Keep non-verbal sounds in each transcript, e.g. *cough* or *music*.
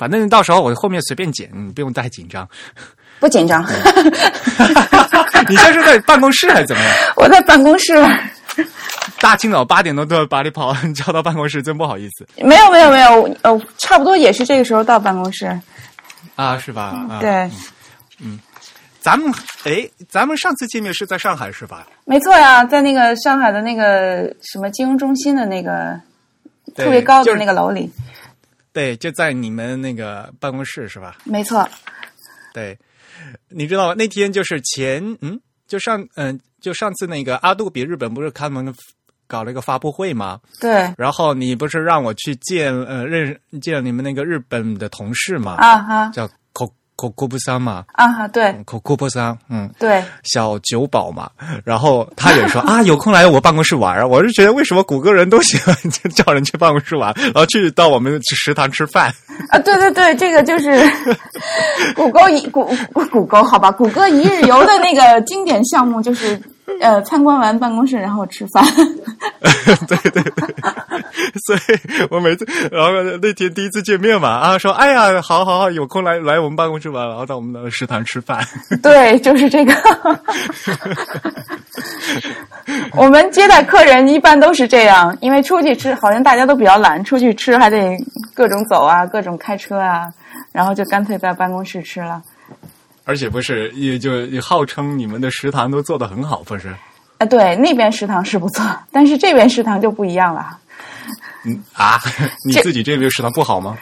反正到时候我后面随便剪，你不用太紧张。不紧张，*laughs* 你现在是在办公室还是怎么样？*laughs* 我在办公室。大清早八点多都要把你跑叫到办公室，真不好意思。没有没有没有，呃，差不多也是这个时候到办公室。啊，是吧？啊、对，嗯，咱们哎，咱们上次见面是在上海是吧？没错呀，在那个上海的那个什么金融中心的那个特别高的那个楼里。对，就在你们那个办公室是吧？没错，对，你知道吗？那天就是前嗯，就上嗯、就上次那个阿杜比日本不是开门搞了一个发布会吗？对然后你不是让我去见呃认识见你们那个日本的同事吗？啊哈叫 Ko Ko 布桑嘛啊哈，对，Ko Ko 布桑，嗯，对，小酒保嘛。然后他也说啊，有空来我办公室玩啊。我是觉得为什么谷歌人都喜欢叫人去办公室玩，*laughs* 然后去到我们食堂吃饭。啊，对对对，这个就是 *laughs* 谷歌一谷谷谷歌好吧，谷歌一日游的那个经典项目就是呃参观完办公室然后吃饭。对 *laughs* 对对，*laughs* 所以我每次，然后那天第一次见面嘛，啊，说哎呀，好好好，有空来来我们办公室玩，然后到我们的食堂吃饭。*laughs* 对，就是这个。我们接待客人一般都是这样，因为出去吃好像大家都比较懒，出去吃还得各种走啊，各种开车啊，然后就干脆在办公室吃了。而且不是，也就也号称你们的食堂都做得很好，不是？啊，对，那边食堂是不错，但是这边食堂就不一样了，嗯啊，*laughs* 你自己这边食堂不好吗？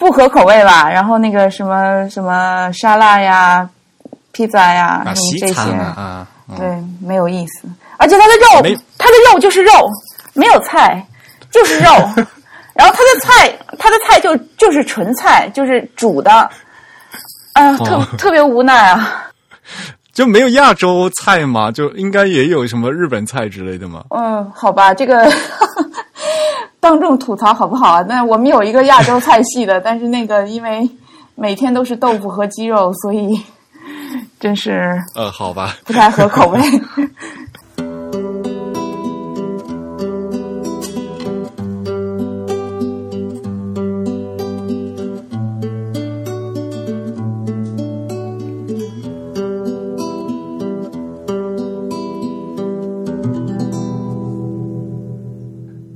不合口味吧？然后那个什么什么沙拉呀、披萨呀，啊，什么这些，啊啊，嗯对，没有意思。而且它的肉，它的肉就是肉，没有菜，就是肉。*laughs* 然后它的菜，它的菜就就是纯菜，就是煮的，啊、特、哦特别无奈啊。*laughs* 就没有亚洲菜吗，就应该也有什么日本菜之类的吗。嗯，好吧，这个 *laughs* 当众吐槽好不好啊？那我们有一个亚洲菜系的，*laughs* 但是那个因为每天都是豆腐和鸡肉，所以真是呃，好吧，不太合口味。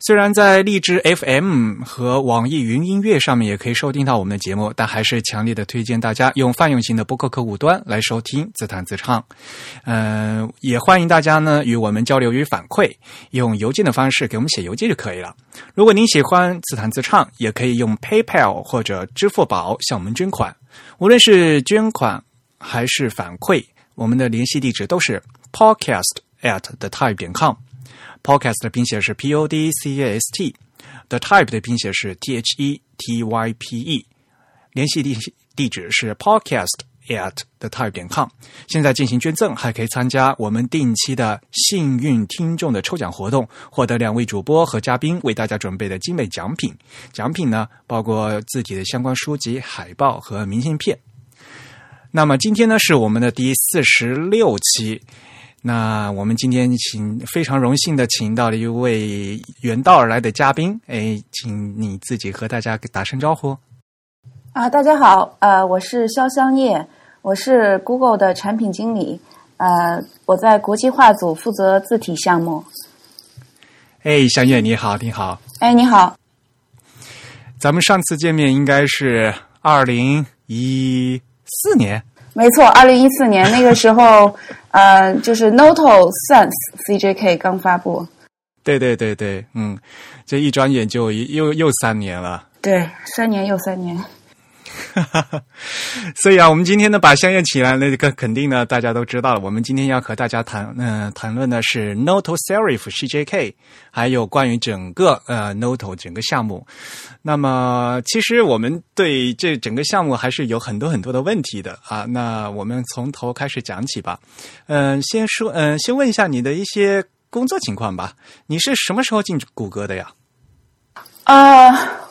虽然在荔枝 FM 和网易云音乐上面也可以收听到我们的节目，但还是强烈的推荐大家用泛用型的播客客户端来收听自弹自唱。嗯、也欢迎大家呢与我们交流与反馈，用邮件的方式给我们写邮件就可以了。如果您喜欢自弹自唱，也可以用 PayPal 或者支付宝向我们捐款。无论是捐款还是反馈，我们的联系地址都是 podcast at the type 点 com。Podcast 的拼写是 P O D C A S T，The Type 的拼写是 T H E T Y P E，联系地地址是 Podcast at the type 点 com。现在进行捐赠，还可以参加我们定期的幸运听众的抽奖活动，获得两位主播和嘉宾为大家准备的精美奖品。奖品呢，包括字体的相关书籍、海报和明信片。那么今天呢，是我们的第四十六期。那我们今天请非常荣幸的请到了一位远道而来的嘉宾，哎，请你自己和大家打声招呼。啊，大家好，呃，我是肖香叶，我是 Google 的产品经理，呃，我在国际化组负责字体项目。哎，香叶你好，你好，哎，你好，咱们上次见面应该是二零一四年，没错，二零一四年那个时候，呃，就是 Noto Sense CJK 刚发布，对对对对，嗯，这一转眼就又又三年了。对，三年又三年。哈哈哈所以啊，我们今天呢把香烟起来，那个肯定呢大家都知道了。我们今天要和大家谈，嗯、谈论的是 Noto Serif CJK，还有关于整个呃 Noto 整个项目。那么，其实我们对这整个项目还是有很多很多的问题的啊。那我们从头开始讲起吧。嗯、先说，嗯、先问一下你的一些工作情况吧。你是什么时候进谷歌的呀？啊、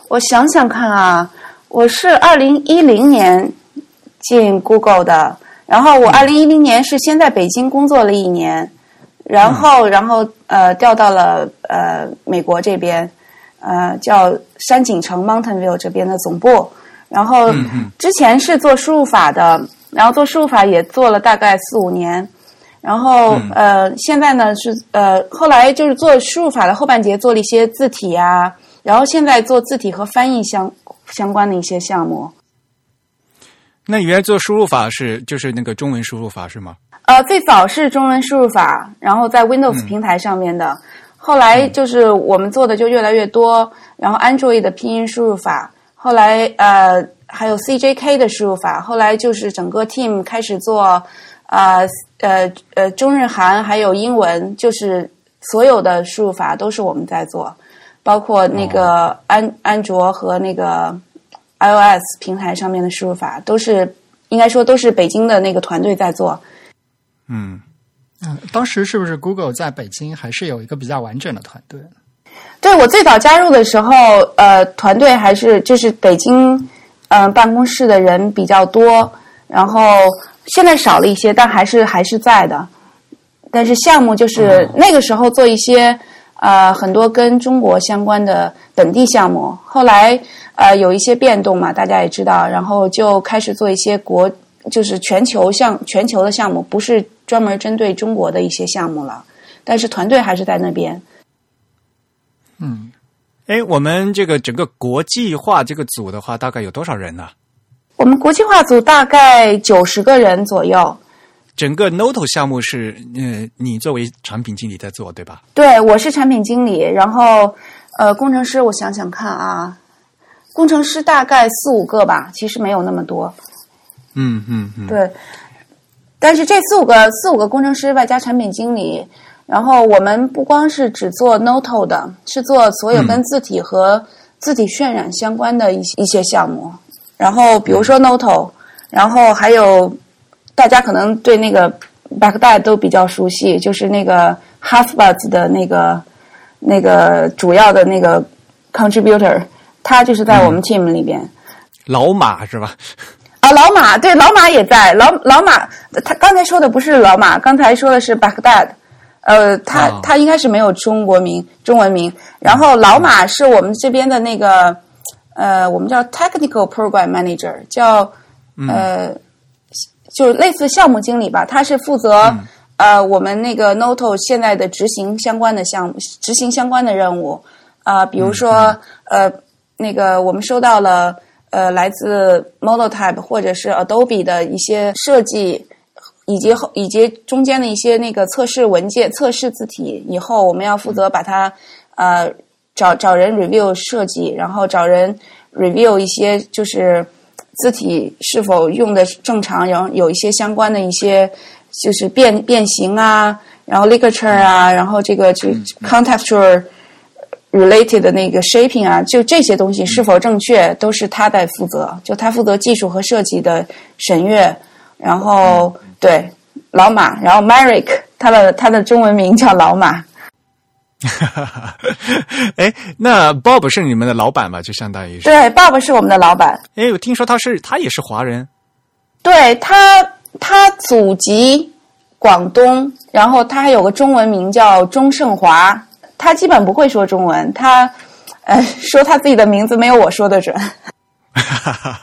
我想想看啊，我是二零一零年进 Google 的，然后我二零一零年是先在北京工作了一年，然后、然后呃调到了呃美国这边，呃叫山景城 Mountain View 这边的总部，然后之前是做输入法的，然后做输入法也做了大概四五年。然后、呃，现在呢是呃，后来就是做输入法的后半截做了一些字体啊，然后现在做字体和翻译相相关的一些项目。那你原来做输入法是就是那个中文输入法是吗？呃，最早是中文输入法，然后在 Windows 平台上面的，后来就是我们做的就越来越多，然后 Android 的拼音输入法，后来呃还有 CJK 的输入法，后来就是整个 team 开始做呃呃呃中日韩还有英文，就是所有的输入法都是我们在做，包括那个安、安卓和那个 iOS 平台上面的输入法，都是应该说都是北京的那个团队在做。嗯，嗯，当时是不是 Google 在北京还是有一个比较完整的团队？对我最早加入的时候，呃，团队还是就是北京，嗯、办公室的人比较多，然后现在少了一些，但还是还是在的。但是项目就是、那个时候做一些呃很多跟中国相关的本地项目，后来呃有一些变动嘛，大家也知道，然后就开始做一些国就是全球项全球的项目，不是专门针对中国的一些项目了，但是团队还是在那边。嗯，哎，我们这个整个国际化这个组的话，大概有多少人呢？我们国际化组大概九十个人左右。整个 Noto 项目是，呃，你作为产品经理在做，对吧？对，我是产品经理，然后呃，工程师我想想看啊，工程师大概四五个吧，其实没有那么多。嗯嗯嗯，对，但是这四五个四五个工程师外加产品经理，然后我们不光是只做 Noto 的，是做所有跟字体和字体渲染相关的一些一些项目。然后比如说 Noto，然后还有大家可能对那个 Baghdad 都比较熟悉，就是那个 HalfBuds 的那个那个主要的那个 contributor，他就是在我们 team 里边。老马是吧？啊，老马对，老马也在。老老马，他刚才说的不是老马，刚才说的是 Baghdad。呃，他、哦他应该是没有中国名、中文名。然后老马是我们这边的那个，呃，我们叫 Technical Program Manager，叫呃，就是类似项目经理吧。他是负责、呃我们那个 Noto 现在的执行相关的项目、执行相关的任务。啊、比如说、呃，那个我们收到了呃来自 Monotype 或者是 Adobe 的一些设计，以及后以及中间的一些那个测试文件、测试字体，以后我们要负责把它呃找找人 review 设计，然后找人 review 一些就是字体是否用的正常，然后有一些相关的一些就是变变形啊，然后 ligature 啊，然后这个就 contextual related 的那个 shaping 啊，就这些东西是否正确，都是他在负责，就他负责技术和设计的审阅，然后对老马，然后 Merrick，他的他的中文名叫老马。*laughs* 哎，那 Bob 是你们的老板吧？就相当于是。对，Bob 是我们的老板。哎，我听说他是他也是华人。对他，他祖籍广东，然后他还有个中文名叫钟胜华。他基本不会说中文，他呃 *laughs* 说他自己的名字没有我说的准。哈 *laughs* 哈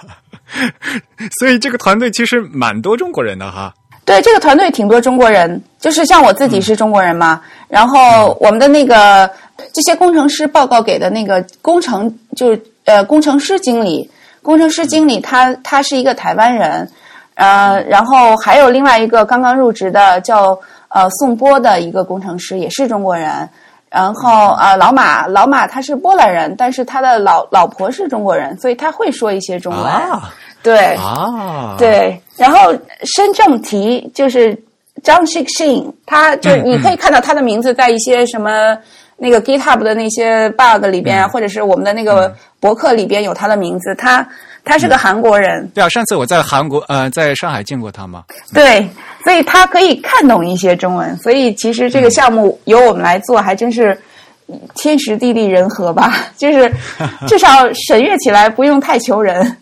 所以这个团队其实蛮多中国人的哈。对，这个团队挺多中国人，就是像我自己是中国人嘛。然后我们的那个这些工程师报告给的那个工程，就是呃工程师经理，工程师经理他他是一个台湾人，呃，然后还有另外一个刚刚入职的叫呃宋波的一个工程师，也是中国人。然后呃老马老马他是波兰人，但是他的老老婆是中国人，所以他会说一些中文。啊，对。啊，，对，然后申正题就是张 Shik Shin，他就嗯你可以看到他的名字在一些什么那个 GitHub 的那些 bug 里边啊，或者是我们的那个博客里边有他的名字。他他是个韩国人，对啊，上次我在韩国呃在上海见过他嘛，对，所以他可以看懂一些中文。所以其实这个项目由我们来做，还真是。天时地利人和吧，就是至少审阅起来不用太求人。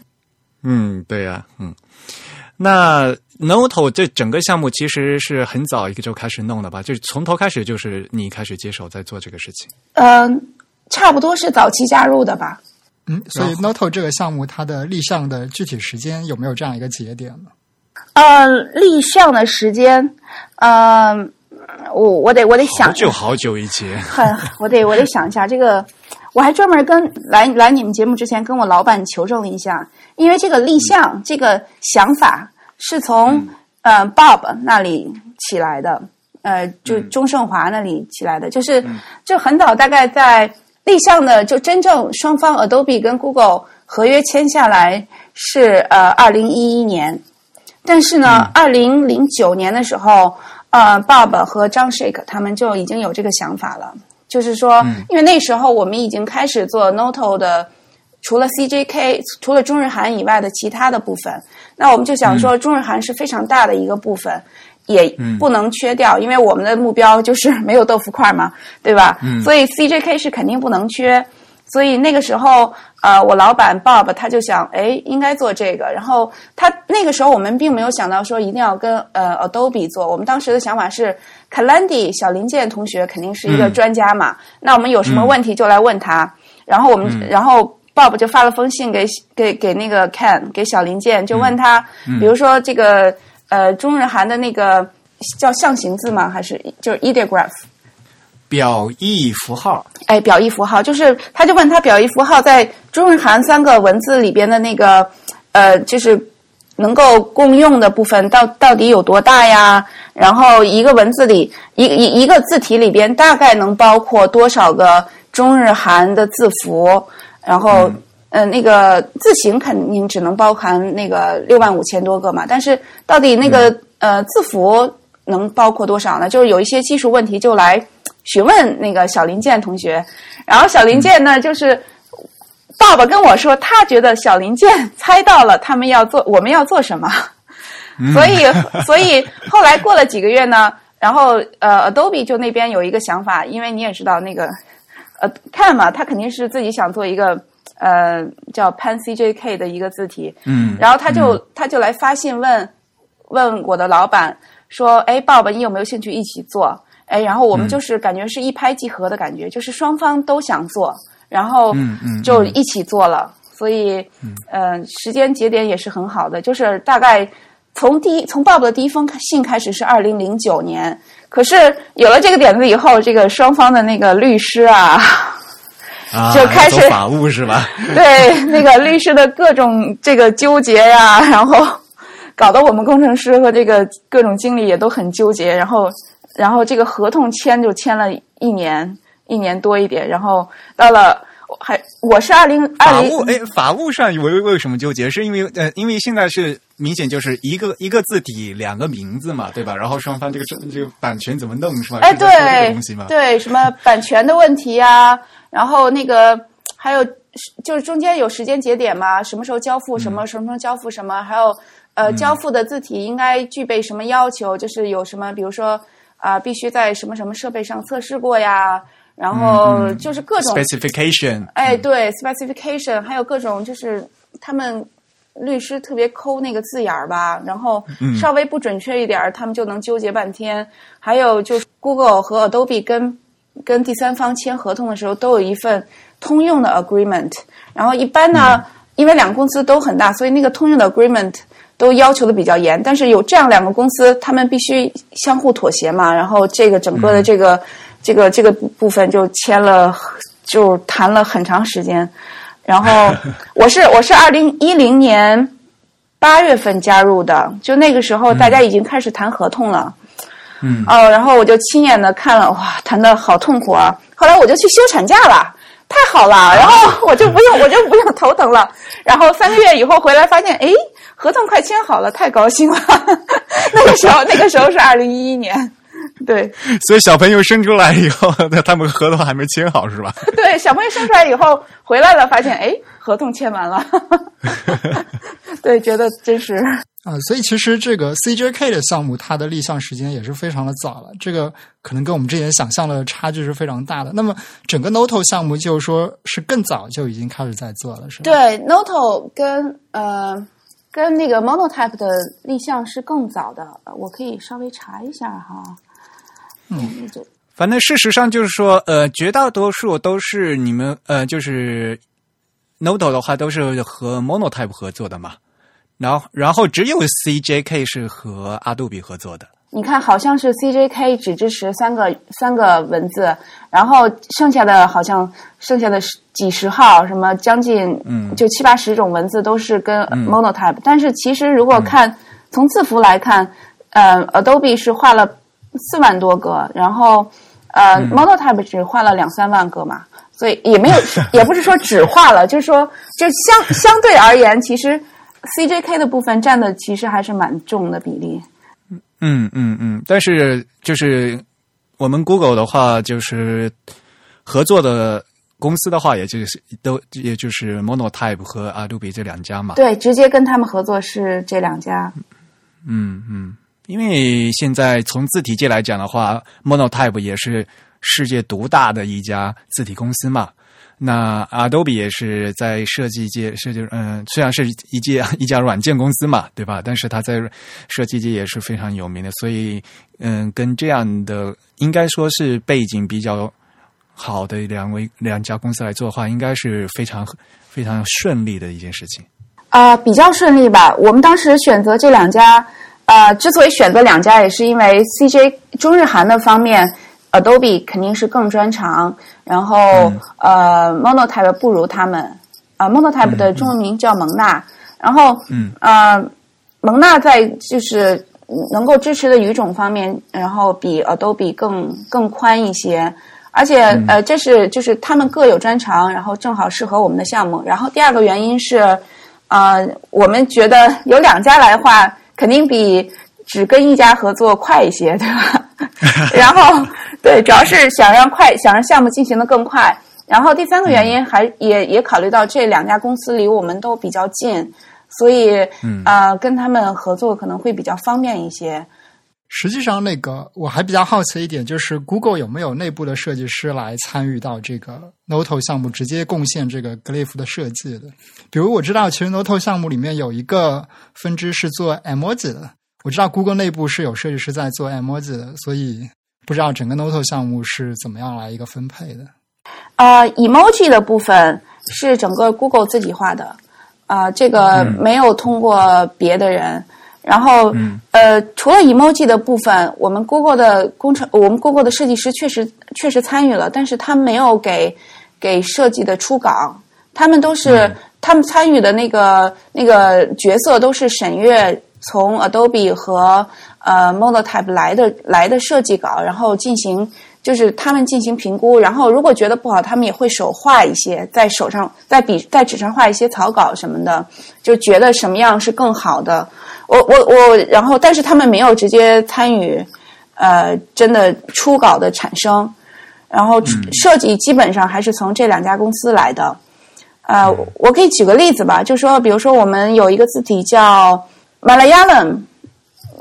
嗯，对呀、嗯，那 Noto 这整个项目其实是很早一个就开始弄的吧？就是从头开始就是你开始接手在做这个事情。嗯、差不多是早期加入的吧。嗯，所以 Noto 这个项目它的立项的具体时间有没有这样一个节点呢？呃，立项的时间，呃，我我得我得想好想久好久以前，很，我得我得想一下这个，我还专门跟来来你们节目之前跟我老板求证了一下，因为这个立项、这个想法是从、呃 Bob 那里起来的，呃，就钟胜华那里起来的，就是、就很早，大概在立项的就真正双方 Adobe 跟 Google 合约签下来是呃二零一一年，但是呢，二零零九年的时候，呃，Bob 和张 Shake 他们就已经有这个想法了，就是说，因为那时候我们已经开始做 Noto 的，除了 CJK，除了中日韩以外的其他的部分，那我们就想说，中日韩是非常大的一个部分。也不能缺掉，因为我们的目标就是没有豆腐块嘛，对吧？所以 CJK 是肯定不能缺。所以那个时候，呃，我老板 Bob 他就想，哎，应该做这个。然后他那个时候我们并没有想到说一定要跟呃 Adobe 做，我们当时的想法是 c a l a n d i 小林健同学肯定是一个专家嘛，那我们有什么问题就来问他。然后我们，然后 Bob 就发了封信给给给那个 Ken 给小林健，就问他，比如说这个呃中日韩的那个叫象形字吗？还是就是 ideograph？表意符号，哎，表意符号就是，他就问他表意符号在中日韩三个文字里边的那个，呃，就是能够共用的部分到到底有多大呀？然后一个文字里一一一个字体里边大概能包括多少个中日韩的字符？然后，呃，那个字形肯定只能包含那个六万五千多个嘛，但是到底那个、呃字符能包括多少呢？就是有一些技术问题就来。询问那个小林健同学，然后小林健呢，就是爸爸跟我说，他觉得小林健猜到了他们要做我们要做什么，所以所以后来过了几个月呢，然后呃，Adobe 就那边有一个想法，因为你也知道那个呃看嘛，他肯定是自己想做一个呃叫 Pan CJK 的一个字体，嗯，然后他就、他就来发信问问我的老板说，哎，爸爸，你有没有兴趣一起做？哎，然后我们就是感觉是一拍即合的感觉，就是双方都想做，然后嗯嗯就一起做了。所以，呃，时间节点也是很好的，就是大概从第一从 Bob 的第一封信开始是二零零九年，可是有了这个点子以后，这个双方的那个律师啊，啊就开始走法务是吧？*laughs* 对那个律师的各种这个纠结呀，然后搞得我们工程师和这个各种经理也都很纠结，然后。然后这个合同签就签了一年，一年多一点。然后到了还我是二零二零法务哎，法务上为为什么纠结？是因为呃，因为现在是明显就是一个一个字体两个名字嘛，对吧？然后双方这个这个版权怎么弄是吧？哎，对东西嘛，对，什么版权的问题呀、然后那个还有就是中间有时间节点嘛，什么时候交付什么，什么时候交付什么，还有呃交付的字体应该具备什么要求，就是有什么比如说。啊、必须在什么什么设备上测试过呀，然后就是各种 specification，哎，对 specification，还有各种就是他们律师特别抠那个字眼儿吧，然后稍微不准确一点儿，他们就能纠结半天。还有就是 Google 和 Adobe 跟跟第三方签合同的时候，都有一份通用的 agreement。然后一般呢，因为两个公司都很大，所以那个通用的 agreement。都要求的比较严，但是有这样两个公司，他们必须相互妥协嘛。然后这个整个的这个、这个这个部分就签了，就谈了很长时间。然后 *laughs* 我是我是二零一零年八月份加入的，就那个时候大家已经开始谈合同了。嗯哦，然后我就亲眼的看了，哇，谈的好痛苦啊！后来我就去休产假了。太好了，然后我就不用，我就不用头疼了。然后三个月以后回来，发现，哎，合同快签好了，太高兴了。*laughs* 那个时候，那个时候是二零一一年，对所以小朋友生出来以后，那他们合同还没签好是吧？*laughs* 对，小朋友生出来以后回来了，发现哎，合同签完了，*laughs* 对，觉得真是啊、所以其实这个 CJK 的项目，它的立项时间也是非常的早了，这个可能跟我们之前想象的差距是非常大的。那么整个 Noto 项目就是说是更早就已经开始在做了，是吧？对。Noto 跟呃跟那个 Monotype 的立项是更早的，呃我可以稍微查一下哈。嗯，就反正事实上就是说，呃，绝大多数都是你们呃，就是 Noto 的话都是和 Monotype 合作的嘛，然后然后只有 CJK 是和 Adobe 合作的。你看，好像是 CJK 只支持三个三个文字，然后剩下的好像剩下的十几十号，什么将近嗯就七八十种文字都是跟 Monotype，、但是其实如果看、从字符来看，呃，Adobe 是画了四万多个，然后呃、Monotype 只画了两三万个嘛，所以也没有 *laughs* 也不是说只画了，就是说就相相对而言，其实 CJK 的部分占的其实还是蛮重的比例。嗯嗯嗯，但是就是我们 Google 的话，就是合作的公司的话，也就是都也就是 Monotype 和 Adobe 这两家嘛。对，直接跟他们合作是这两家。嗯嗯，因为现在从字体界来讲的话，Monotype 也是世界独大的一家字体公司嘛。那 Adobe 也是在设计界设计，嗯、虽然是一家 *laughs* 一家软件公司嘛，对吧？但是它在设计界也是非常有名的，所以嗯，跟这样的应该说是背景比较好的两位两家公司来做的话，应该是非常非常顺利的一件事情。啊、比较顺利吧。我们当时选择这两家，呃，之所以选择两家，也是因为 CJ 中日韩的方面，Adobe 肯定是更专长，然后、呃，Monotype 不如他们。啊、m o n o t y p e 的中文名叫蒙纳，然后嗯呃，蒙纳在就是能够支持的语种方面，然后比 Adobe 更更宽一些。而且，呃，这是就是他们各有专长，然后正好适合我们的项目。然后第二个原因是，呃，我们觉得有两家来的话，肯定比只跟一家合作快一些，对吧？*laughs* 然后，对，主要是想让快，想让项目进行的更快。然后第三个原因还也也考虑到这两家公司离我们都比较近，所以，呃，跟他们合作可能会比较方便一些。实际上，那个我还比较好奇一点，就是 Google 有没有内部的设计师来参与到这个 Noto 项目，直接贡献这个 Glyph 的设计的？比如我知道，其实 Noto 项目里面有一个分支是做 emoji 的，我知道 Google 内部是有设计师在做 emoji 的，所以不知道整个 Noto 项目是怎么样来一个分配的。呃，emoji 的部分是整个 Google 自己画的，啊、这个没有通过别的人。然后，呃，除了 emoji 的部分，我们 Google 的工程，我们 Google 的设计师确实确实参与了，但是他没有给给设计的初稿，他们都是、他们参与的那个那个角色都是审阅从 Adobe 和呃 model type 来的来的设计稿，然后进行就是他们进行评估，然后如果觉得不好，他们也会手画一些，在手上在笔在纸上画一些草稿什么的，就觉得什么样是更好的。我我我，然后但是他们没有直接参与，呃，真的初稿的产生，然后设计基本上还是从这两家公司来的。呃，我可以举个例子吧，就说比如说我们有一个字体叫 Malayalam，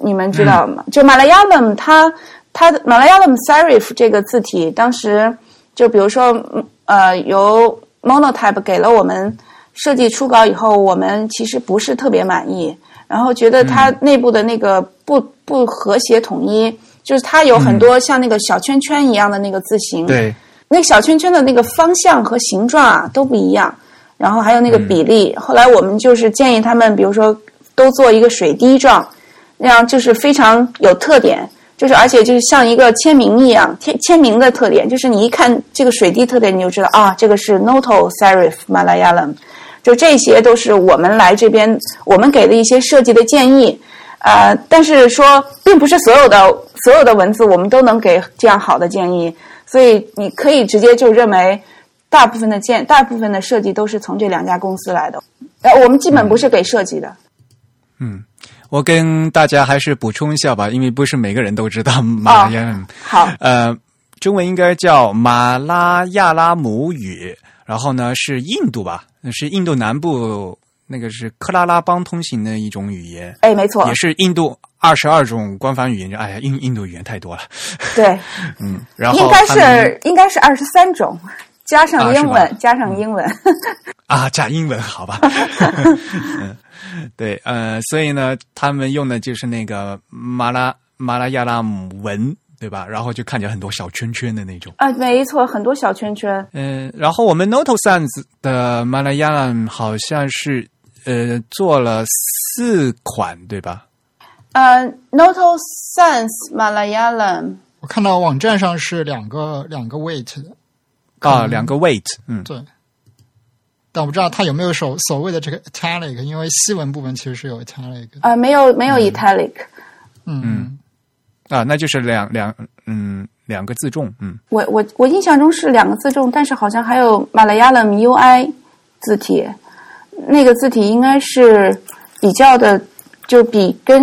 你们知道吗？就 Malayalam 它它的 Malayalam Serif 这个字体，当时就比如说嗯呃由 Monotype 给了我们设计初稿以后，我们其实不是特别满意。然后觉得它内部的那个不不和谐统一，就是它有很多像那个小圈圈一样的那个字形，对，那个小圈圈的那个方向和形状啊都不一样，然后还有那个比例。后来我们就是建议他们，比如说都做一个水滴状，那样就是非常有特点，就是而且就是像一个签名一样，签签名的特点，就是你一看这个水滴特点，你就知道啊，这个是 Noto Serif Malayalam。就这些都是我们来这边，我们给的一些设计的建议，呃，但是说并不是所有的所有的文字我们都能给这样好的建议，所以你可以直接就认为大部分的建大部分的设计都是从这两家公司来的，呃，我们基本不是给设计的。嗯，我跟大家还是补充一下吧，因为不是每个人都知道马来亚兰，好，呃，中文应该叫马拉亚拉姆语，然后呢是印度吧，是印度南部那个是克拉拉邦通行的一种语言，哎，没错。也，是印度二十二种官方语言。哎呀，印印度语言太多了，对，*laughs* 嗯，然后应该是应该是二十三种，加上英文，加上英文，*laughs* 啊，加英文好吧？嗯，*laughs* 对，呃，所以呢，他们用的就是那个马拉马拉亚拉姆文，对吧？然后就看起来很多小圈圈的那种。啊，没错，很多小圈圈，嗯、然后我们 Noto Sans 的马拉亚兰好像是呃做了四款，对吧？呃，Noto Sans Malayalam，我看到网站上是两个两个 weight 的，啊，两个 weight，嗯，对。但我不知道它有没有所所谓的这个 italic，因为西文部分其实是有 italic 啊。呃，没有没有 italic，嗯，啊，那就是两两嗯两个自重，嗯。我我我印象中是两个字重，但是好像还有马来亚兰 UI 字体，那个字体应该是比较的，就比跟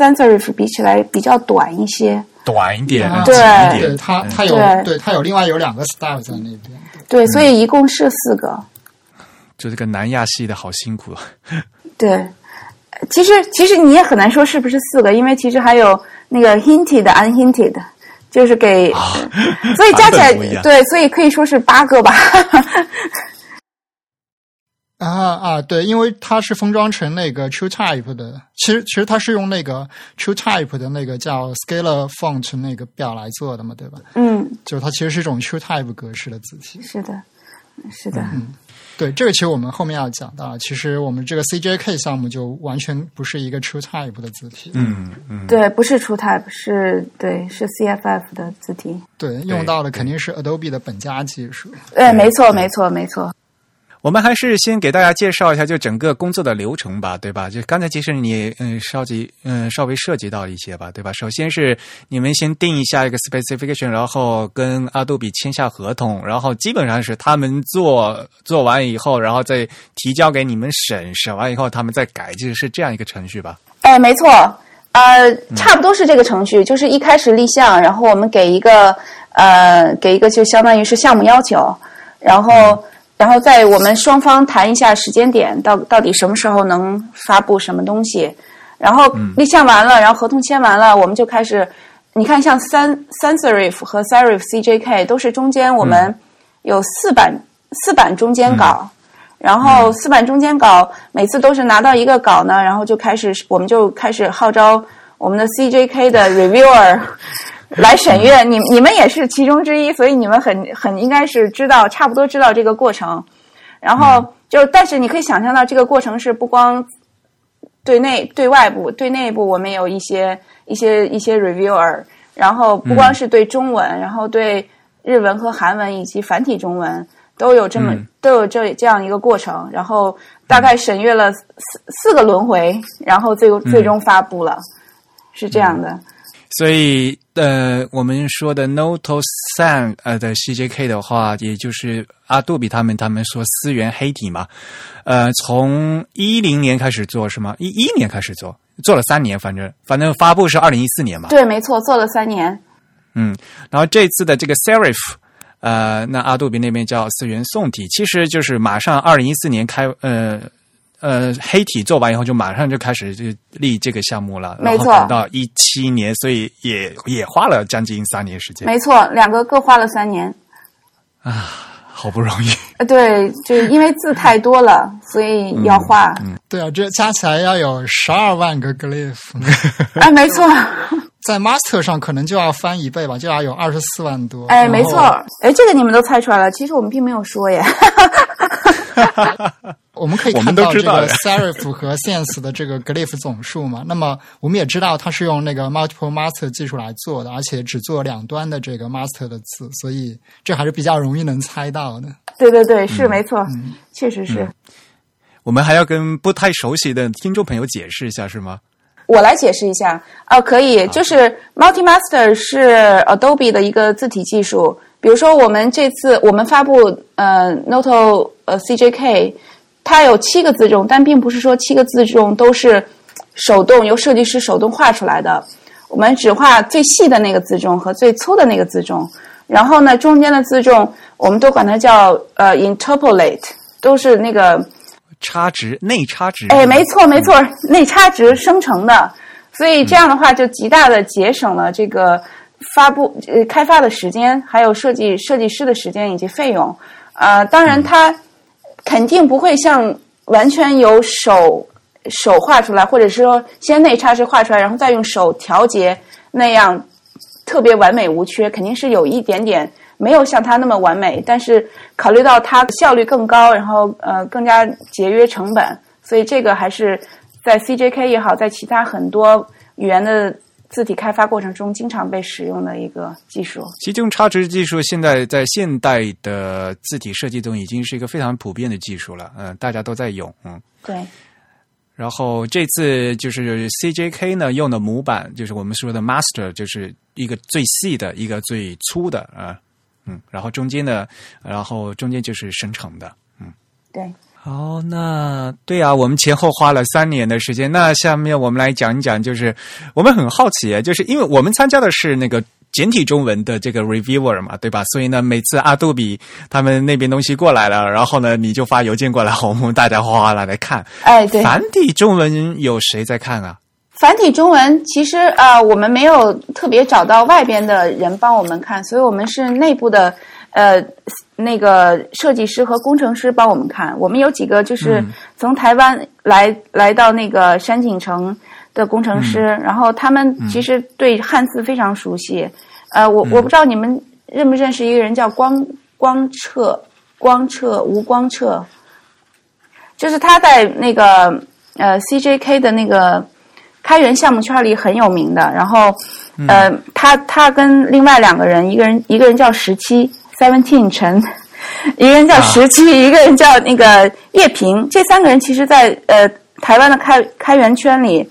sans serif 比起来比较短一些。短一点，啊对紧一点，它它有对对它有另外有两个 style 在那边。对，所以一共是四个。就这个南亚系的好辛苦啊。*laughs* 对，呃其实其实你也很难说是不是四个，因为其实还有那个 hinted、unhinted，就是给，所以加起来 *laughs* 对，所以可以说是八个吧。啊啊，对，因为它是封装成那个 True Type 的，其实其实它是用那个 True Type 的那个叫 Scalar Font 那个表来做的嘛，对吧？嗯，就是它其实是一种 True Type 格式的字体。是的，是的。对，这个其实我们后面要讲到，其实我们这个 CJK 项目就完全不是一个 True Type 的字体，嗯嗯，对，不是 TrueType，是对，是 CFF 的字体。对，用到的肯定是 Adobe 的本家技术。对，没错，没错，没错。我们还是先给大家介绍一下就整个工作的流程吧，对吧？就刚才其实你嗯稍及嗯稍微涉及到一些吧，对吧？首先是你们先定一下一个 specification，然后跟阿杜比签下合同，然后基本上是他们做做完以后，然后再提交给你们审，审完以后他们再改，就是这样一个程序吧？哎，没错，呃，差不多是这个程序，就是一开始立项，然后我们给一个呃，给一个就相当于是项目要求，然后。然后在我们双方谈一下时间点，到到底什么时候能发布什么东西，然后立项完了，然后合同签完了，我们就开始。你看，像 Sans Sans Serif 和 Serif CJK 都是中间我们有四版、四版中间稿，然后四版中间稿每次都是拿到一个稿呢，然后就开始我们就开始号召我们的 CJK 的 reviewer 来审阅，你你们也是其中之一，所以你们很很应该是知道，差不多知道这个过程。然后就，但是你可以想象到，这个过程是不光对内、对外部、对内部，我们有一些一些一些 reviewer，然后不光是对中文，然后对日文和韩文以及繁体中文都有这么、都有这这样一个过程，然后大概审阅了四四个轮回，然后最最终发布了，是这样的。所以，呃，我们说的 Noto San 呃的 CJK 的话，也就是阿杜比他们他们说思源黑体嘛，呃，从一零年开始做是吗？一一年开始做，做了三年，反正反正发布是二零一四年嘛，对，没错，做了三年。嗯，然后这次的这个 Serif，呃，那阿杜比那边叫思源宋体，其实就是马上二零一四年开，呃。呃，黑体做完以后就马上就开始就立这个项目了，没错等到一七年，所以也也花了将近三年时间，没错，两个各花了三年。啊好不容易。呃，对，就是因为字太多了，所以要画。嗯对啊，这加起来要有十二万个 glyph，哎，*laughs* 没错，*laughs* 在 master 上可能就要翻一倍吧，就要有二十四万多。哎，没错，哎，这个你们都猜出来了，其实我们并没有说耶。我们可以我们看到这个都知道 serif 和 sans 的这个 glyph 总数嘛。那么我们也知道它是用那个 multiple master 技术来做的，而且只做两端的这个 master 的字，所以这还是比较容易能猜到的。对对对，是没错，确实是。我们还要跟不太熟悉的听众朋友解释一下，是吗？我来解释一下啊，可以，就是 Multimaster 是 Adobe 的一个字体技术。比如说，我们这次我们发布呃 Noto 呃 CJK，它有七个字重，但并不是说七个字重都是手动由设计师手动画出来的。我们只画最细的那个字重和最粗的那个字重，然后呢，中间的字重我们都管它叫呃 interpolate，都是那个差值内差值。哎，没错没错，内差值生成的，所以这样的话就极大的节省了这个发布呃开发的时间，还有设计设计师的时间以及费用。呃，当然它肯定不会像完全由手。手画出来，或者是说先内插式画出来，然后再用手调节那样特别完美无缺，肯定是有一点点没有像它那么完美。但是考虑到它效率更高，然后呃更加节约成本，所以这个还是在 CJK 也好，在其他很多语言的字体开发过程中经常被使用的一个技术。其实这种差值技术现在在现代的字体设计中已经是一个非常普遍的技术了，嗯，大家都在用，嗯，对。然后这次就是 CJK 呢用的模板，就是我们说的 Master，就是一个最细的一个最粗的啊，嗯，然后中间的，然后中间就是生成的，嗯，对。好，那对啊，我们前后花了三年的时间。那下面我们来讲一讲，就是我们很好奇，就是因为我们参加的是那个。简体中文的这个 reviewer 嘛，对吧？所以呢，每次阿杜比他们那边东西过来了，然后呢，你就发邮件过来，我们大家哗哗来来看。哎，对，繁体中文有谁在看啊？繁体中文其实呃，我们没有特别找到外边的人帮我们看，所以我们是内部的呃那个设计师和工程师帮我们看。我们有几个就是从台湾来来到那个山景城的工程师，然后他们其实对汉字非常熟悉。呃，我我不知道你们认不认识一个人叫光光彻光彻吴光彻，就是他在那个呃 CJK 的那个开源项目圈里很有名的。然后呃，他他跟另外两个人，一个人一个人叫十七 Seventeen 陈，一个人叫十七，一个人叫那个叶平。这三个人其实，在呃台湾的开开源圈里。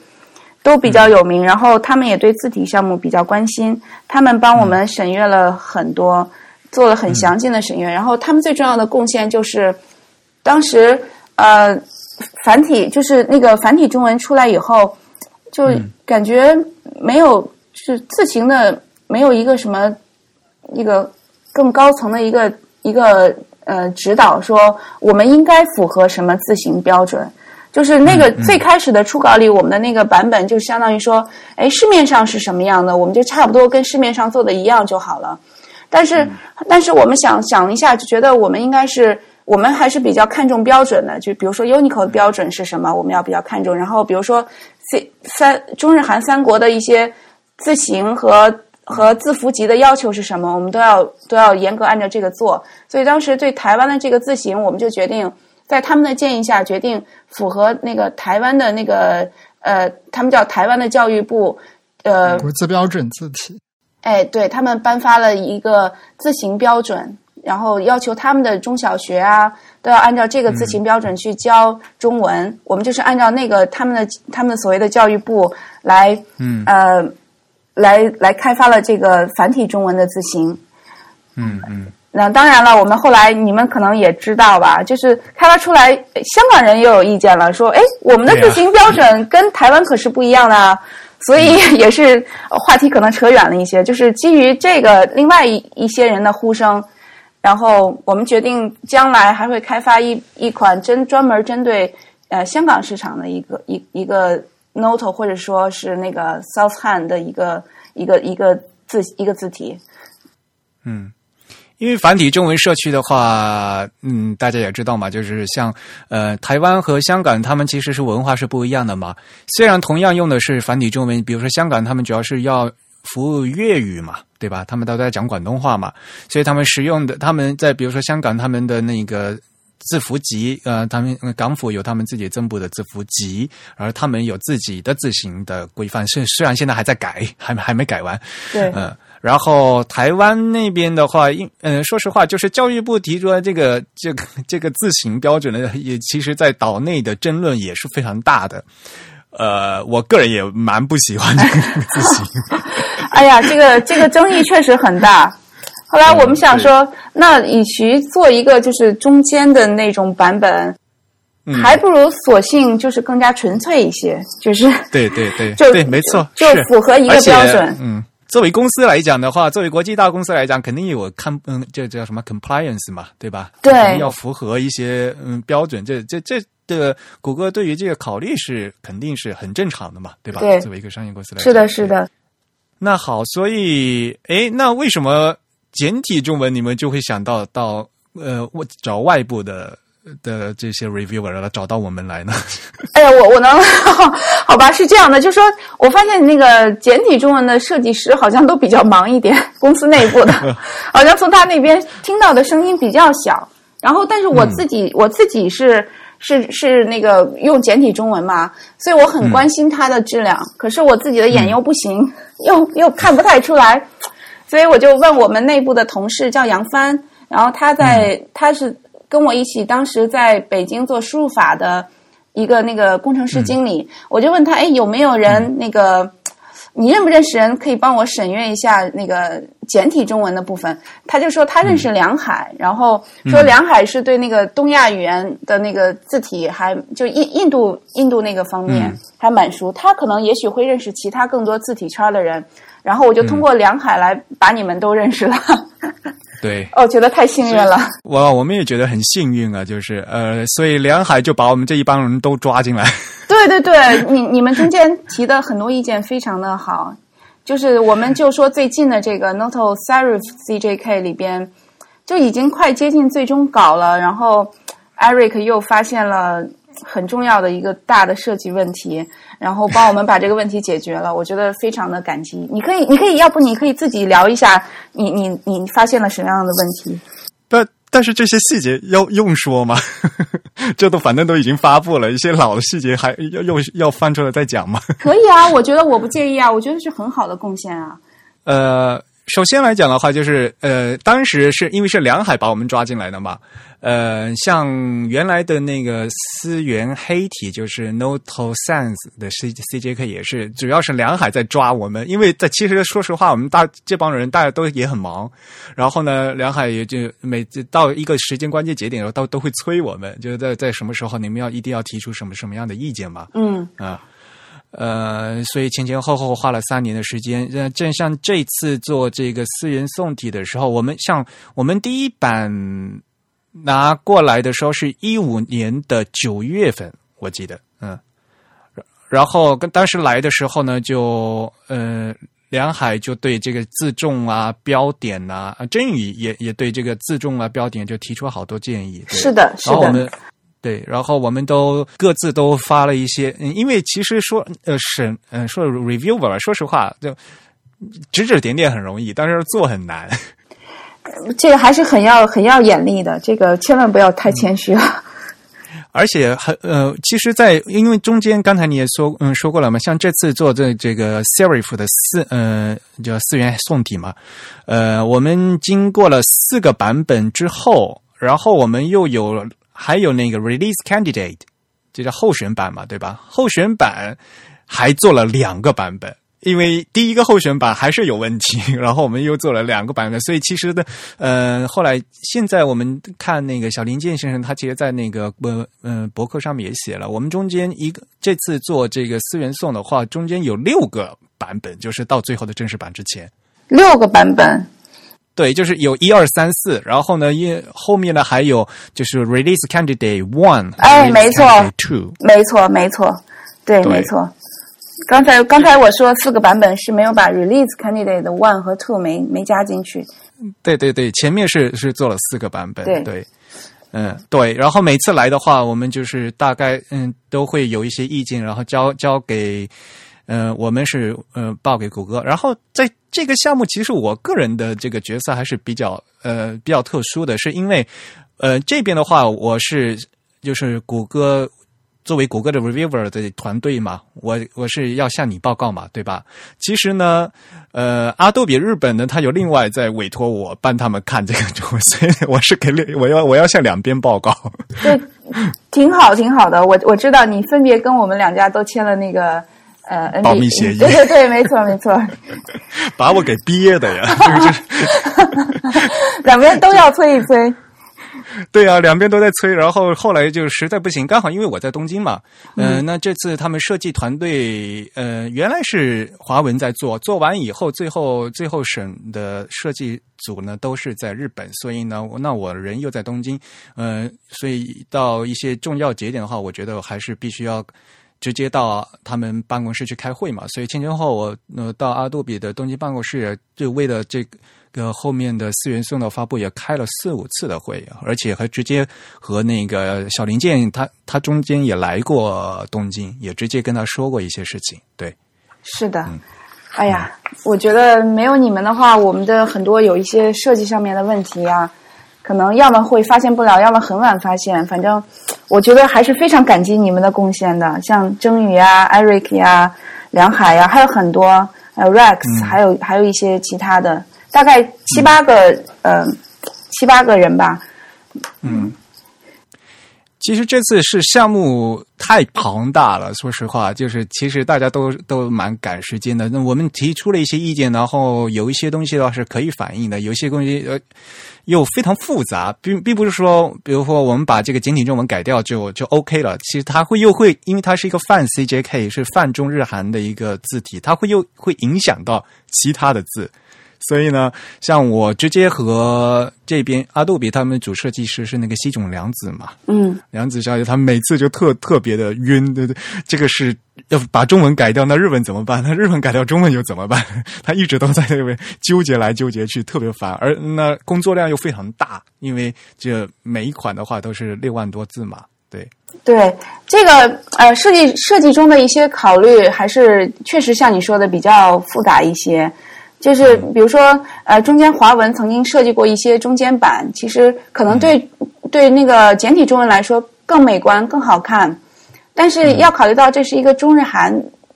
都比较有名，然后他们也对字体项目比较关心，他们帮我们审阅了很多，做了很详尽的审阅。然后他们最重要的贡献就是，当时呃繁体就是那个繁体中文出来以后，就感觉没有是字形的没有一个什么一个更高层的一个一个呃指导，说我们应该符合什么字形标准。就是那个最开始的初稿里，我们的那个版本就相当于说，哎，市面上是什么样的，我们就差不多跟市面上做的一样就好了。但是，但是我们想想一下，就觉得我们应该是，我们还是比较看重标准的。就比如说 Unicode 标准是什么，我们要比较看重。然后，比如说 C 三中日韩三国的一些字形和和字符集的要求是什么，我们都要都要严格按照这个做。所以当时对台湾的这个字形，我们就决定。在他们的建议下，决定符合那个台湾的那个呃，他们叫台湾的教育部呃国字标准字体。哎，对他们颁发了一个字形标准，然后要求他们的中小学啊都要按照这个字形标准去教中文。我们就是按照那个他们的他们的所谓的教育部来，嗯呃，来来开发了这个繁体中文的字形。嗯嗯。那当然了，我们后来你们可能也知道吧，就是开发出来，香港人又有意见了，说，哎，我们的字形标准跟台湾可是不一样的，所以 *laughs* 也是话题可能扯远了一些。就是基于这个另外一一些人的呼声，然后我们决定将来还会开发一一款针专门针对呃香港市场的一个一一个 Note 或者说是那个 South Hand 的一个一个一个字一个字体，嗯。因为繁体中文社区的话，嗯，大家也知道嘛，就是像呃台湾和香港，他们其实是文化是不一样的嘛。虽然同样用的是繁体中文，比如说香港，他们主要是要服务粤语嘛，对吧？他们都在讲广东话嘛，所以他们使用的他们在比如说香港他们的那个字符集，呃，他们港府有他们自己增补的字符集，而他们有自己的字形的规范，虽虽然现在还在改，*laughs* 还还没改完，对，嗯。然后台湾那边的话，因嗯，说实话，就是教育部提出来这个这个这个字形标准呢，也其实在岛内的争论也是非常大的。呃，我个人也蛮不喜欢这个字形。*laughs* 哎呀，这个这个争议确实很大。后来我们想说，那与其做一个就是中间的那种版本，还不如索性就是更加纯粹一些，就是对对对，就对，没错，就符合一个标准。嗯，作为公司来讲的话，作为国际大公司来讲，肯定有看嗯，这叫什么 compliance 嘛，对吧？对要符合一些嗯标准。这这这的谷歌对于这个考虑是肯定是很正常的嘛，对吧？对作为一个商业公司来讲，是的，是的。那好，所以哎，那为什么简体中文你们就会想到到呃我找外部的的这些 reviewer 来找到我们来呢？*laughs* 哎呀，我我能，*laughs* 好吧，是这样的，就是说我发现那个简体中文的设计师好像都比较忙一点，公司内部的，*laughs* 好像从他那边听到的声音比较小。然后，但是我自己、我自己是是是那个用简体中文嘛，所以我很关心它的质量。可是我自己的眼又不行，又又看不太出来，所以我就问我们内部的同事，叫杨帆，然后他在、他是跟我一起当时在北京做输入法的一个那个工程师经理，我就问他，哎，有没有人那个？你认不认识人可以帮我审阅一下那个简体中文的部分？他就说他认识梁海，然后说梁海是对那个东亚语言的那个字体还就印印度印度那个方面嗯还蛮熟，他可能也许会认识其他更多字体圈的人。然后我就通过梁海来把你们都认识了，对，哦，觉得太幸运了。哇，我们也觉得很幸运啊，就是呃，所以梁海就把我们这一帮人都抓进来。*laughs* 对对对，你你们中间提的很多意见非常的好，就是我们就说最近的这个 Noto Serif CJK 里边，就已经快接近最终稿了，然后 Eric 又发现了很重要的一个大的设计问题，然后帮我们把这个问题解决了，我觉得非常的感激。你可以，你可以，要不你可以自己聊一下，你你你发现了什么样的问题？但但是这些细节要用说吗？*laughs* 这都反正都已经发布了，一些老的细节还要又要翻出来再讲吗？可以啊，我觉得我不介意啊，我觉得是很好的贡献啊。呃，首先来讲的话，就是呃，当时是因为是梁海把我们抓进来的嘛，呃，像原来的那个思源黑体，就是 Noto Sans 的 C CJK 也是，主要是梁海在抓我们，因为在其实说实话，我们大这帮人大家都也很忙，然后呢，梁海也就每次到一个时间关键节点，然后都都会催我们，就是在在什么时候你们要一定要提出什么什么样的意见嘛，嗯啊。呃，所以前前后后花了三年的时间。呃，正像这次做这个思源宋体的时候，我们像我们第一版拿过来的时候是一五年的九月份，我记得，嗯，然后跟当时来的时候呢，就呃。梁海就对这个自重啊、标点呐、啊，真宇也也对这个自重啊、标点就提出好多建议。对是的，是的。然后我们对，然后我们都各自都发了一些，嗯因为其实说呃审呃说 reviewer，说实话就指指点点很容易，但是做很难。这个还是很要很要眼力的，这个千万不要太谦虚了。*laughs* 而且很呃，其实在，因为中间刚才你也说嗯说过了嘛，像这次做这这个 Serif 的四呃叫四元宋体嘛，呃，我们经过了四个版本之后，然后我们又有还有那个 Release Candidate，这叫候选版嘛，对吧？候选版还做了两个版本。因为第一个候选版还是有问题，*laughs* 然后我们又做了两个版本，所以其实的，呃，后来现在我们看那个小林健先生，他其实，在那个呃呃博客上面也写了，我们中间一个这次做这个思源颂的话，中间有六个版本，就是到最后的正式版之前，六个版本，对，就是有一二三四，然后呢，因后面呢还有就是 Release Candidate One，哎没错。Two，没错，没错，对，对。没错。刚才刚才我说四个版本是没有把 release candidate 的 one 和 two 没没加进去。对对对，前面是是做了四个版本，对对，嗯对，然后每次来的话，我们就是大概嗯都会有一些意见，然后交交给呃我们是呃报给谷歌，然后在这个项目，其实我个人的这个角色还是比较呃比较特殊的，是因为呃这边的话，我是就是谷歌。作为谷歌的 reviewer 的团队嘛，我我是要向你报告嘛，对吧？其实呢，呃，阿杜比日本呢，他有另外在委托我帮他们看这个东西，所以我是给 *laughs* 我要我要向两边报告。对，挺好，挺好的。我我知道你分别跟我们两家都签了那个呃保密协议对对对，没错没错，*laughs* 把我给憋的呀！这个是 *laughs* 两边都要催一催。*laughs* 对啊，两边都在催，然后后来就实在不行，刚好因为我在东京嘛，嗯、那这次他们设计团队，呃，原来是华文在做，做完以后，最后最后审的设计组呢都是在日本，所以呢，那我人又在东京，呃，所以到一些重要节点的话，我觉得还是必须要。直接到他们办公室去开会嘛，所以前前后我呃到阿杜比的东京办公室，就为了这个后面的四元送到发布也开了四五次的会，而且还直接和那个小林健他他中间也来过东京，也直接跟他说过一些事情。对，是的，哎呀，我觉得没有你们的话，我们的很多有一些设计上面的问题啊，可能要么会发现不了，要么很晚发现。反正我觉得还是非常感激你们的贡献的，像蒸宇啊、Eric 呀、梁海呀，还有很多，还有 Rex，、还有还有一些其他的，大概七八个，呃，七八个人吧。嗯其实这次是项目太庞大了，说实话，就是其实大家都都蛮赶时间的。那我们提出了一些意见，然后有一些东西的话是可以反映的，有一些东西呃又非常复杂，并并不是说，比如说我们把这个简体中文改掉就就 OK 了。其实它会又会，因为它是一个泛 CJK，是泛中日韩的一个字体，它会又会影响到其他的字。所以呢，像我直接和这边阿杜比他们主设计师是那个西冢良子嘛，嗯，良子小姐，她每次就特特别的晕，对对，这个是要把中文改掉，那日文怎么办？那日文改掉中文又怎么办？*laughs* 她一直都在那边纠结来纠结去，特别烦。而那工作量又非常大，因为这每一款的话都是六万多字嘛，对，对这个呃设计设计中的一些考虑，还是确实像你说的比较复杂一些。就是比如说，呃，中间华文曾经设计过一些中间版，其实可能对、对那个简体中文来说更美观、更好看，但是要考虑到这是一个中日韩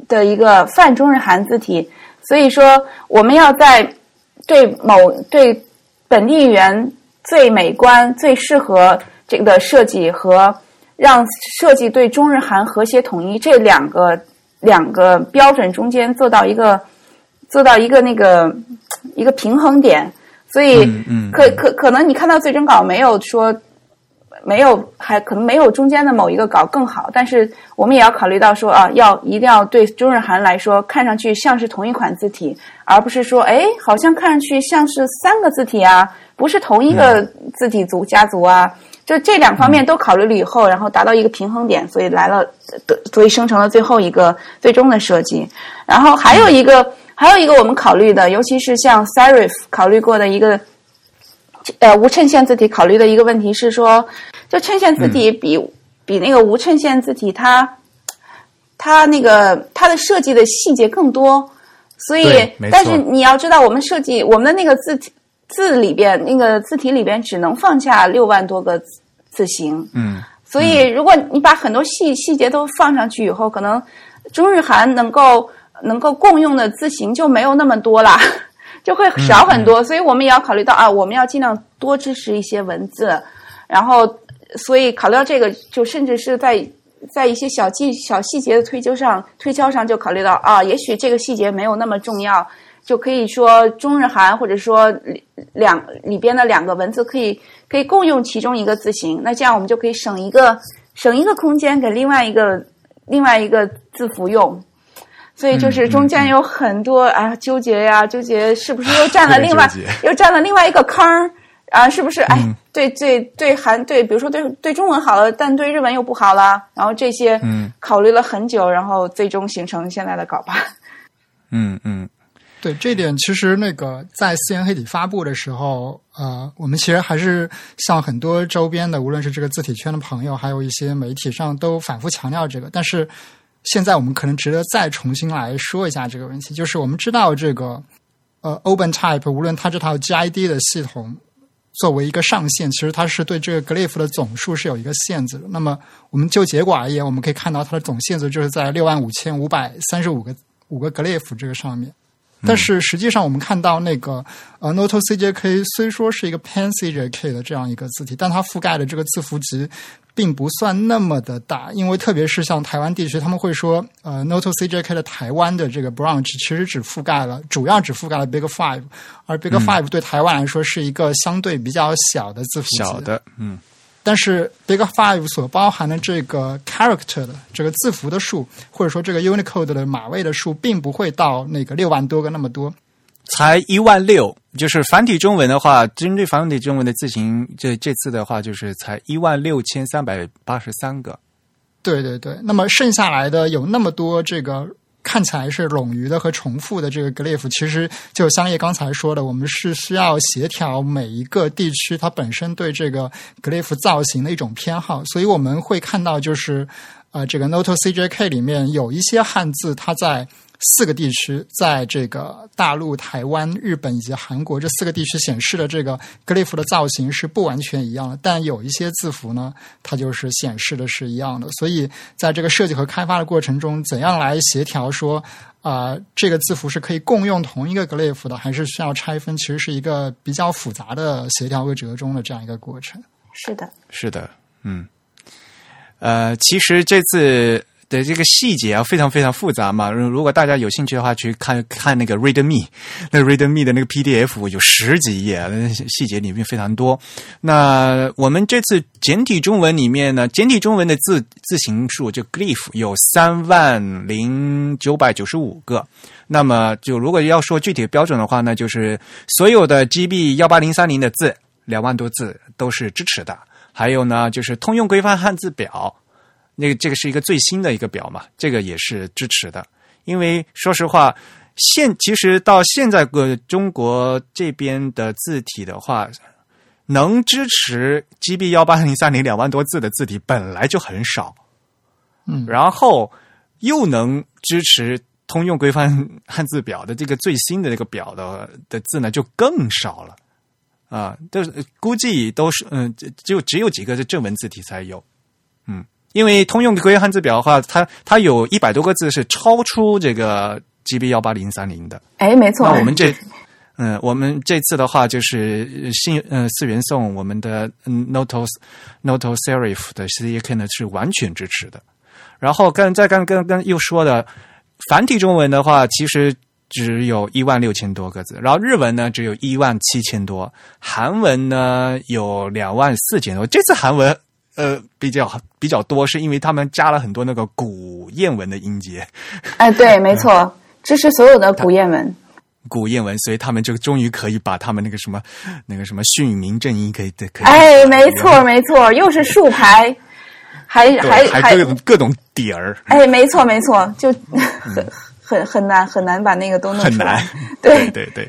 的一个泛中日韩字体，所以说我们要在对某对本地语言最美观、最适合这个的设计和让设计对中日韩和谐统一这两个两个标准中间做到一个做到一个那个一个平衡点，所以嗯嗯可可可能你看到最终稿没有说没有还可能没有中间的某一个稿更好，但是我们也要考虑到说啊，要一定要对中日韩来说看上去像是同一款字体，而不是说哎好像看上去像是三个字体啊，不是同一个字体组家族啊。就这两方面都考虑了以后，然后达到一个平衡点，所以来了，呃所以生成了最后一个最终的设计。然后还有一个，还有一个我们考虑的，尤其是像 Serif 考虑过的一个，呃，无衬线字体考虑的一个问题是说，就衬线字体比、比那个无衬线字体它，它那个它的设计的细节更多，所以但是你要知道，我们设计我们的那个字体字里边那个字体里边只能放下六万多个字字形，嗯，所以如果你把很多细细节都放上去以后，可能中日韩能够能够共用的字形就没有那么多啦，*laughs* 就会少很多。所以我们也要考虑到啊，我们要尽量多支持一些文字，然后所以考虑到这个，就甚至是在在一些小细小细节的推究上推敲上，就考虑到啊，也许这个细节没有那么重要。就可以说中日韩，或者说两里边的两个文字可以可以共用其中一个字形，那这样我们就可以省一个省一个空间给另外一个另外一个字符用。所以就是中间有很多啊纠结呀、纠结是不是又 *laughs* 占了另外又占了另外一个坑儿啊？是不是？哎，对对对，韩对，比如说对对中文好了，但对日文又不好了，然后这些嗯考虑了很久，然后最终形成现在的稿吧。*laughs* 嗯嗯对这点，其实那个在四言黑体发布的时候，呃，我们其实还是向很多周边的，无论是这个字体圈的朋友，还有一些媒体上都反复强调这个。但是现在我们可能值得再重新来说一下这个问题，就是我们知道这个呃 OpenType，无论它这套 GID 的系统作为一个上限，其实它是对这个 glyph 的总数是有一个限制的。那么我们就结果而言，我们可以看到它的总限制就是在六万五千五百三十五个五个 glyph 这个上面。但是实际上，我们看到那个呃 Noto CJK 虽说是一个 Pan CJK 的这样一个字体，但它覆盖的这个字符集并不算那么的大，因为特别是像台湾地区，他们会说呃 Noto CJK 的台湾的这个 branch 其实只覆盖了主要只覆盖了 Big Five，而 Big Five 对台湾来说是一个相对比较小的字符集。小的，嗯但是 Big Five 所包含的这个 character 的这个字符的数，或者说这个 Unicode 的码位的数，并不会到那个六万多个那么多。才一万六，就是繁体中文的话，针对繁体中文的字形，这这次的话就是才一万六千三百八十三个。对对对，那么剩下来的有那么多这个看起来是冗余的和重复的这个 glyph，其实就香叶刚才说的，我们是需要协调每一个地区它本身对这个 glyph 造型的一种偏好，所以我们会看到就是呃这个 Noto CJK 里面有一些汉字，它在四个地区，在这个大陆、台湾、日本以及韩国这四个地区显示的这个 glyph 的造型是不完全一样的，但有一些字符呢，它就是显示的是一样的。所以在这个设计和开发的过程中，怎样来协调说啊、这个字符是可以共用同一个 glyph 的，还是需要拆分？其实是一个比较复杂的协调和折中的这样一个过程。是的，是的，嗯，呃，其实这次的这个细节啊，非常非常复杂嘛。如果大家有兴趣的话，去看看那个 ReadMe，那 ReadMe 的那个 PDF 有十几页，那细节里面非常多。那我们这次简体中文里面呢，简体中文的字字形数就 glyph 有三万零九百九十五个。那么就如果要说具体标准的话呢，就是所有的 GB 幺八零三零的字，两万多字都是支持的。还有呢，就是通用规范汉字表，那个这个是一个最新的一个表嘛，这个也是支持的。因为说实话，现其实到现在个中国这边的字体的话，能支持 GB 幺八零三零两万多字的字体本来就很少，嗯，然后又能支持通用规范汉字表的这个最新的这个表的的字呢，就更少了。啊，都是估计都是嗯，就只有只有几个是正文字体才有，嗯，因为通用的规范汉字表的话，它它有一百多个字是超出这个 GB 幺八零三零的。哎，没错。那我们这，*laughs* 嗯，我们这次的话就是信呃四元颂，我们的嗯 Noto Noto Serif 的 CDK 呢是完全支持的。然后刚再刚刚刚又说的繁体中文的话，其实。只有一万六千多个字，然后日文呢只有一万七千多，韩文呢有两万四千多。这次韩文呃比较比较多，是因为他们加了很多那个古谚文的音节。哎，对，*laughs* 没错，这是所有的古谚文。古谚文，所以他们就终于可以把他们那个什么那个什么训民正音可以可以。哎，没错没错，又是竖排，还还还各种各种底儿。哎，没错没错，就。*laughs* 很很难很难把那个都弄很难，对 *laughs* 对对。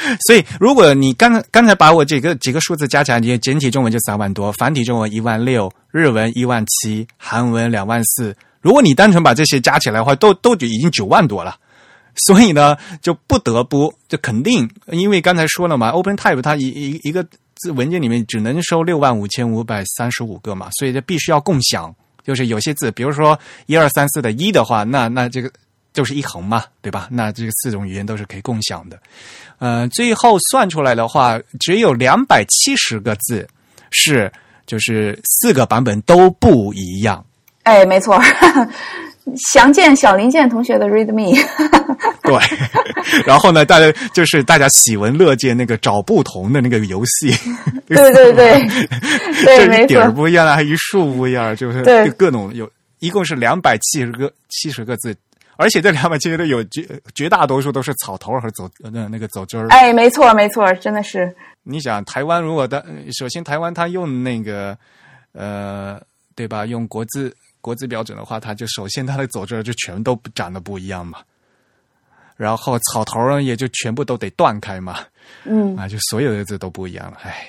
*laughs* 所以，如果你刚刚才把我这个几个数字加起来，你简体中文就三万多，繁体中文一万六，日文一万七，韩文两万四。如果你单纯把这些加起来的话，都都已经九万多了。所以呢，就不得不就肯定，因为刚才说了嘛，OpenType 它一一一个字文件里面只能收六万五千五百三十五个嘛，所以这必须要共享。就是有些字，比如说一二三四的一的话，那那这个。就是一横嘛，对吧？那这个四种语言都是可以共享的。呃，最后算出来的话，只有两百七十个字是，就是四个版本都不一样。哎，没错，*laughs* 详见小林健同学的 Read Me。*laughs* *laughs* 对，然后呢，大家就是大家喜闻乐见那个找不同的那个游戏。对对对，这一点儿不一样，还一竖不一样，就是各种有，一共是两百七十个七十个字。而且这两百七十都有绝绝大多数都是草头和走那那个走针儿。哎，没错没错，真的是。你想台湾如果的，首先台湾它用那个呃，对吧？用国字国字标准的话，它就首先它的走针就全都长得不一样嘛。然后草头呢，也就全部都得断开嘛。嗯。啊，就所有的字都不一样了，唉。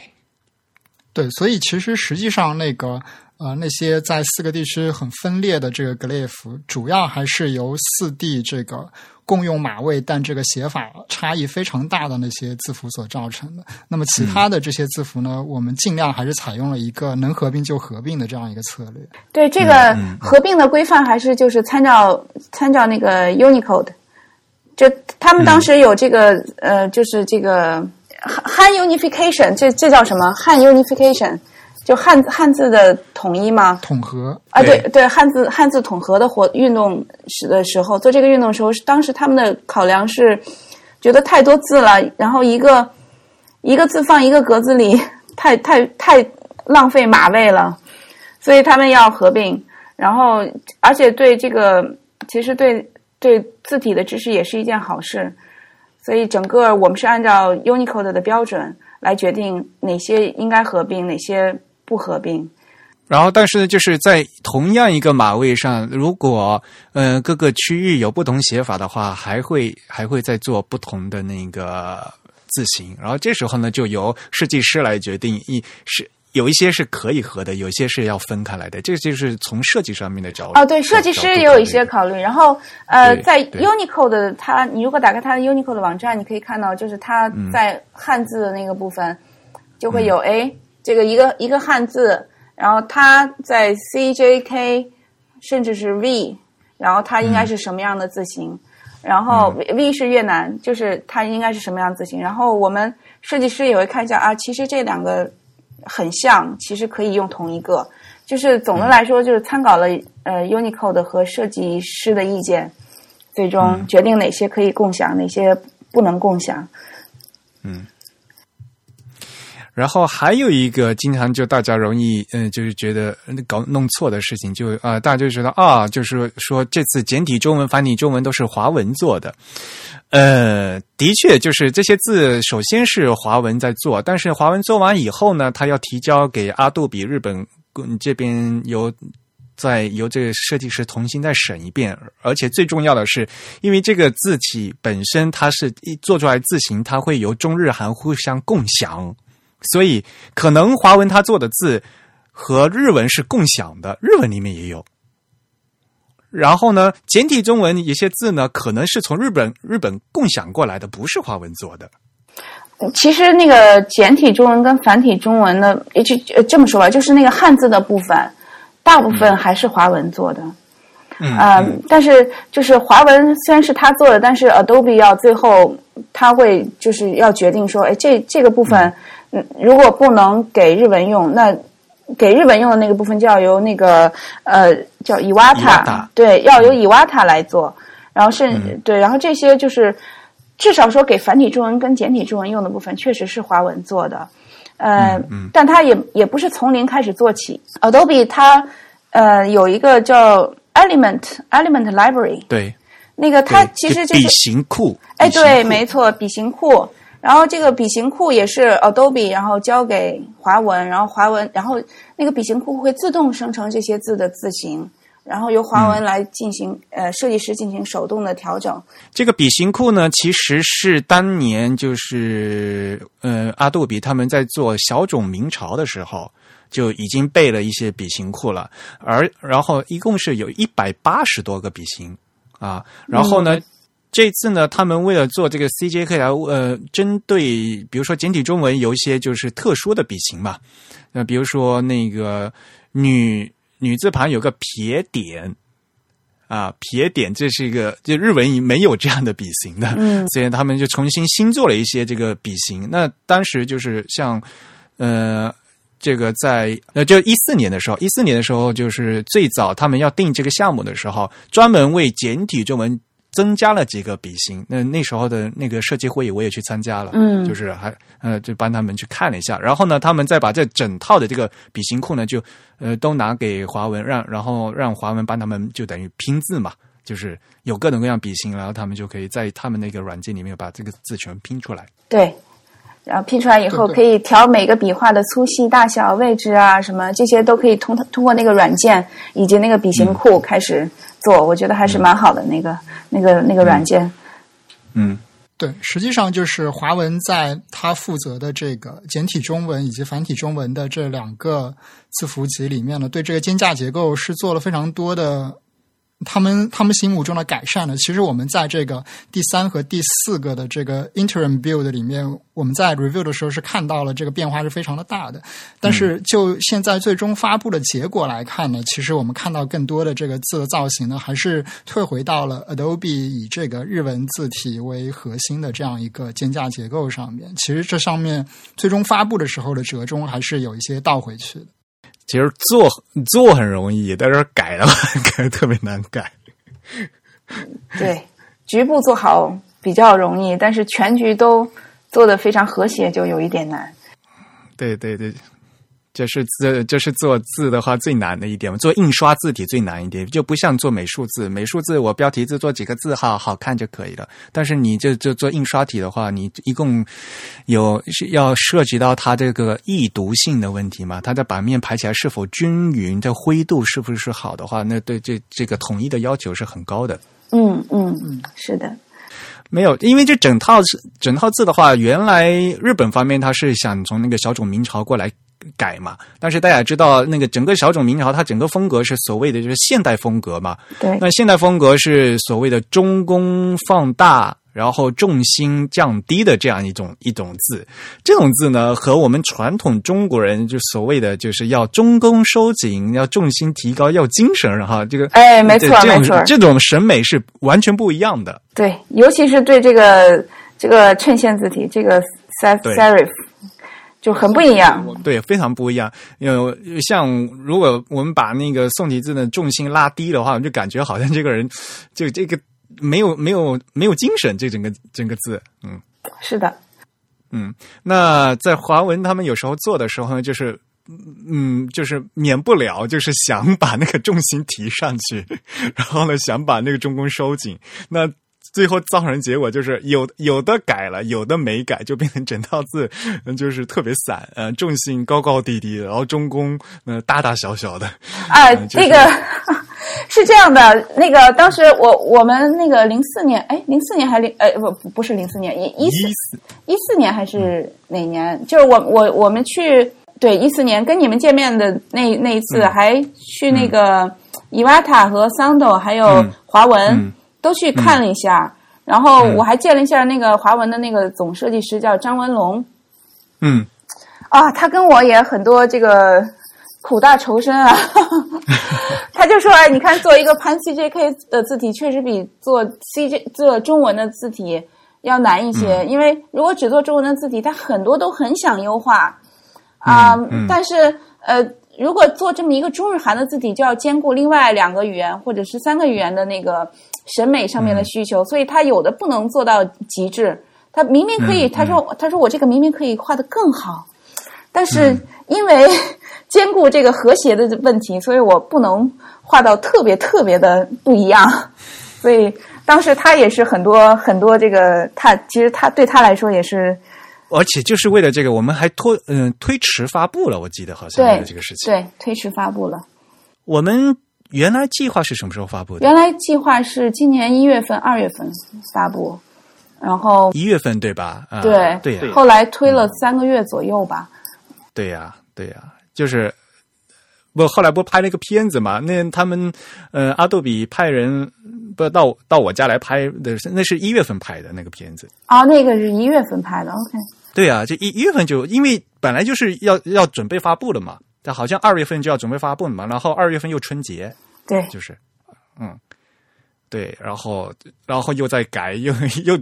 对，所以其实实际上那个。呃，那些在四个地区很分裂的这个 glyph，主要还是由四地这个共用码位，但这个写法差异非常大的那些字符所造成的。那么其他的这些字符呢，我们尽量还是采用了一个能合并就合并的这样一个策略。对这个合并的规范，还是就是参照参照那个 Unicode，就他们当时有这个呃，就是这个汉 unification，这这叫什么汉 unification？就汉字汉字的统一吗？统合啊，对对，汉字汉字统合的活运动时的时候，做这个运动的时候，当时他们的考量是觉得太多字了，然后一个一个字放一个格子里，*laughs* 太太太浪费码位了，所以他们要合并。然后，而且对这个，其实对对字体的知识也是一件好事。所以整个我们是按照 Unicode 的标准来决定哪些应该合并，哪些不合并。然后，但是呢，就是在同样一个码位上，如果呃各个区域有不同写法的话，还会还会再做不同的那个字形。然后这时候呢，就由设计师来决定一是。有一些是可以合的，有些是要分开来的。这就是从设计上面的角度。哦，对，设计师也有一些考虑。然后，呃，在 Unicode 它，你如果打开它的 Unicode 的网站，你可以看到，就是它在汉字的那个部分就会有哎，这个一个一个汉字，然后它在 CJK 甚至是 V，然后它应该是什么样的字形？然后 V 是越南，就是它应该是什么样字形？然后我们设计师也会看一下啊，其实这两个。很像，其实可以用同一个。就是总的来说，就是参考了呃 Unicode 和设计师的意见，最终决定哪些可以共享，哪些不能共享。嗯。然后还有一个经常就大家容易嗯，就是觉得搞弄错的事情，就啊，大家就觉得啊，就是说这次简体中文、繁体中文都是华文做的。呃，的确，就是这些字首先是华文在做，但是华文做完以后呢，他要提交给阿杜比日本这边由再由这个设计师重新再审一遍，而且最重要的是，因为这个字体本身它是一做出来字形，它会由中日韩互相共享。所以，可能华文他做的字和日文是共享的，日文里面也有。然后呢，简体中文一些字呢，可能是从日本日本共享过来的，不是华文做的。其实，那个简体中文跟繁体中文呢，就这么说吧，就是那个汉字的部分，大部分还是华文做的。嗯，但是就是华文虽然是他做的，但是 Adobe 要最后他会就是要决定说，哎，这这个部分。嗯，如果不能给日文用，那给日文用的那个部分就要由那个呃叫伊瓦塔，对，要由伊瓦塔来做。然后是，对，然后这些就是至少说给繁体中文跟简体中文用的部分，确实是华文做的。呃，但它也也不是从零开始做起。Adobe 它呃有一个叫 Element Element Library，对，那个它其实就是笔形库。哎，对，没错，笔形库。然后这个笔形库也是 Adobe，然后交给华文，然后华文，然后那个笔形库会自动生成这些字的字形，然后由华文来进行呃设计师进行手动的调整。这个笔形库呢，其实是当年就是呃阿杜比他们在做小种明朝的时候就已经备了一些笔形库了，而然后一共是有一百八十多个笔形啊，然后呢。这次呢，他们为了做这个 CJK 来呃，针对比如说简体中文有一些就是特殊的笔形嘛，那比如说那个女女字旁有个撇点啊，撇点这是一个就日文没有这样的笔形的，嗯，所以他们就重新新做了一些这个笔形。那当时就是像呃，这个在呃就一四年的时候，一四年的时候就是最早他们要定这个项目的时候，专门为简体中文。增加了几个笔芯，那那时候的那个设计会议我也去参加了，嗯，就是还呃就帮他们去看了一下，然后呢，他们再把这整套的这个笔型库呢，就呃都拿给华文，让然后让华文帮他们就等于拼字嘛，就是有各种各样笔芯，然后他们就可以在他们那个软件里面把这个字全拼出来。对。然后拼出来以后，可以调每个笔画的粗细、大小、位置啊，什么这些都可以通通过那个软件以及那个笔形库开始做。我觉得还是蛮好的，那个那个那个软件。嗯，对，实际上就是华文在它负责的这个简体中文以及繁体中文的这两个字符集里面呢，对这个间架结构是做了非常多的。他们他们心目中的改善呢？其实我们在这个第三和第四个的这个 interim build 里面，我们在 review 的时候是看到了这个变化是非常的大的。但是就现在最终发布的结果来看呢，其实我们看到更多的这个字的造型呢，还是退回到了 Adobe 以这个日文字体为核心的这样一个间架结构上面。其实这上面最终发布的时候的折中还是有一些倒回去的。其实做做很容易，但是改的话 *laughs* 改特别难改。对，局部做好比较容易，但是全局都做的非常和谐，就有一点难。对对对，这是字，这是做字的话最难的一点，做印刷字体最难一点，就不像做美术字。美术字我标题字做几个字号好看就可以了，但是你这这做印刷体的话，你一共有是要涉及到它这个易读性的问题嘛？它的版面排起来是否均匀，的灰度是不是好的话，那对这这个统一的要求是很高的。嗯嗯嗯，是的。没有，因为这整套是整套字的话，原来日本方面他是想从那个小种明朝过来改嘛，但是大家知道那个整个小种明朝，它整个风格是所谓的就是现代风格嘛。对。那现代风格是所谓的中宫放大。然后重心降低的这样一种一种字，这种字呢，和我们传统中国人就所谓的就是要中宫收紧，要重心提高，要精神哈，这个哎，没错没错，这种审美是完全不一样的。对，尤其是对这个这个衬线字体，这个 serif 就很不一样。对，非常不一样。因为像如果我们把那个宋体字的重心拉低的话，就感觉好像这个人就这个。没有没有没有精神，这整个整个字，嗯，是的，嗯，那在华文他们有时候做的时候呢，就是嗯，就是免不了就是想把那个重心提上去，然后呢想把那个中宫收紧，那。最后造成结果就是有有的改了，有的没改，就变成整套字 *laughs* 就是特别散，呃，重心高高低低，然后中宫呃大大小小的。啊，那个是这样的，那个当时我我们那个零四年，哎，零四年还零呃不不是零四年一一四一四年还是哪年？就是我我我们去对一四年跟你们见面的那那一次，还去那个伊瓦塔和桑斗还有华文。都去看了一下，然后我还见了一下那个华文的那个总设计师，叫张文龙。嗯，啊，他跟我也很多这个苦大仇深啊。*laughs* 他就说：“哎，你看做一个潘 CJK 的字体，确实比做 CJ 做中文的字体要难一些。因为如果只做中文的字体，他很多都很想优化啊。但是呃，如果做这么一个中日韩的字体，就要兼顾另外两个语言或者是三个语言的那个。”审美上面的需求，所以他有的不能做到极致。他明明可以，他说：“他说我这个明明可以画的更好，但是因为 *laughs* 兼顾这个和谐的问题，所以我不能画到特别特别的不一样。所以当时他也是很多很多这个，他其实他对他来说也是，而且就是为了这个，我们还拖嗯推迟发布了。我记得好像为了这个事情，对推迟发布了。我们。原来计划是什么时候发布的？原来计划是今年一月份、二月份发布，然后一月份对吧？对对，后来推了三个月左右吧。对呀，对呀，就是不后来不拍了一个片子嘛？那他们呃，阿杜比派人不到到我家来拍的，那是一月份拍的那个片子。哦，那个是一月份拍的。OK。对呀，这一一月份就因为本来就是要要准备发布了嘛。但好像二月份就要准备发布嘛，然后二月份又春节，对，就是，嗯，对，然后然后又在改，*laughs* 又又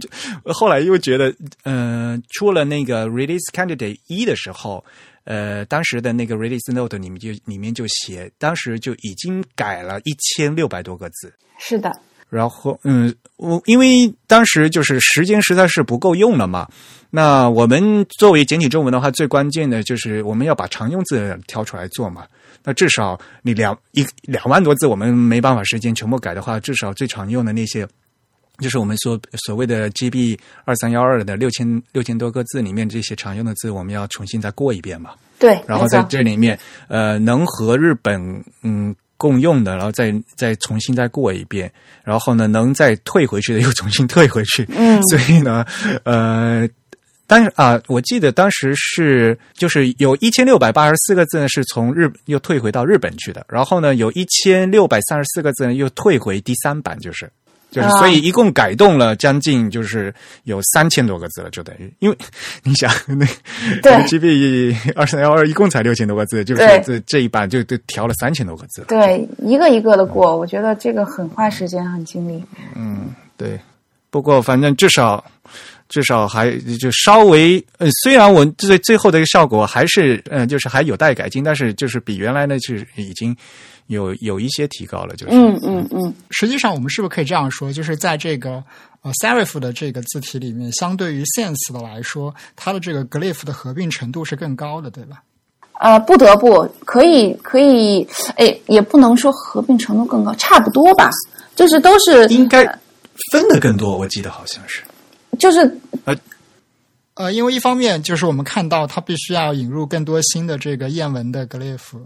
后来又觉得，嗯，出了那个 release candidate 一的时候，呃，当时的那个 release note 里面就里面就写，当时就已经改了一千六百多个字，是的。然后，嗯，我因为当时就是时间实在是不够用了嘛。那我们作为简体中文的话，最关键的就是我们要把常用字挑出来做嘛。那至少你两一两万多字，我们没办法时间全部改的话，至少最常用的那些，就是我们说所谓的 GB 二三幺二的六千六千多个字里面这些常用的字，我们要重新再过一遍嘛。对，然后在这里面，呃，能和日本嗯。共用的，然后再再重新再过一遍，然后呢，能再退回去的又重新退回去。嗯，*laughs* 所以呢，呃，但是啊，我记得当时是就是有一千六百八十四个字呢，是从日又退回到日本去的，然后呢，有一千六百三十四个字呢，又退回第三版，就是。就是，所以一共改动了将近就是有三千多个字了，就等于，因为你想那 *laughs* 对 GB 二三幺二一共才六千多个字，就是这这一版就就调了三千多个字。对，一个一个的过，我觉得这个很花时间，很精力。嗯，对。不过反正至少至少还就稍微，呃，虽然我最最后的一个效果还是嗯，就是还有待改进，但是就是比原来呢是已经。有有一些提高了，就是嗯嗯嗯。实际上，我们是不是可以这样说，就是在这个呃 serif 的这个字体里面，相对于 sans 的来说，它的这个 glyph 的合并程度是更高的，对吧？呃，不得不可以可以，哎，也不能说合并程度更高，差不多吧，就是都是应该分的更多，我记得好像是。就是呃呃，因为一方面就是我们看到它必须要引入更多新的这个谚文的 glyph，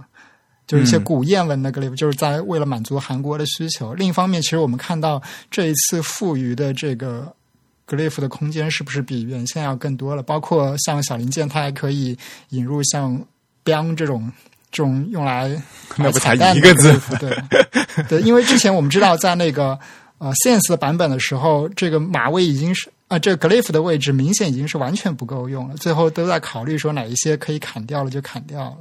就是一些嗯古谚文的 glyph，、就是在为了满足韩国的需求。另一方面，其实我们看到这一次赋予的这个 glyph 的空间是不是比原先要更多了？包括像小零件，它还可以引入像 biang 这种这种用来 *laughs* 那不才彩蛋一个字对对，因为之前我们知道在那个呃 Sense 的版本的时候，这个马位已经是啊、这个 glyph 的位置明显已经是完全不够用了，最后都在考虑说哪一些可以砍掉了就砍掉了。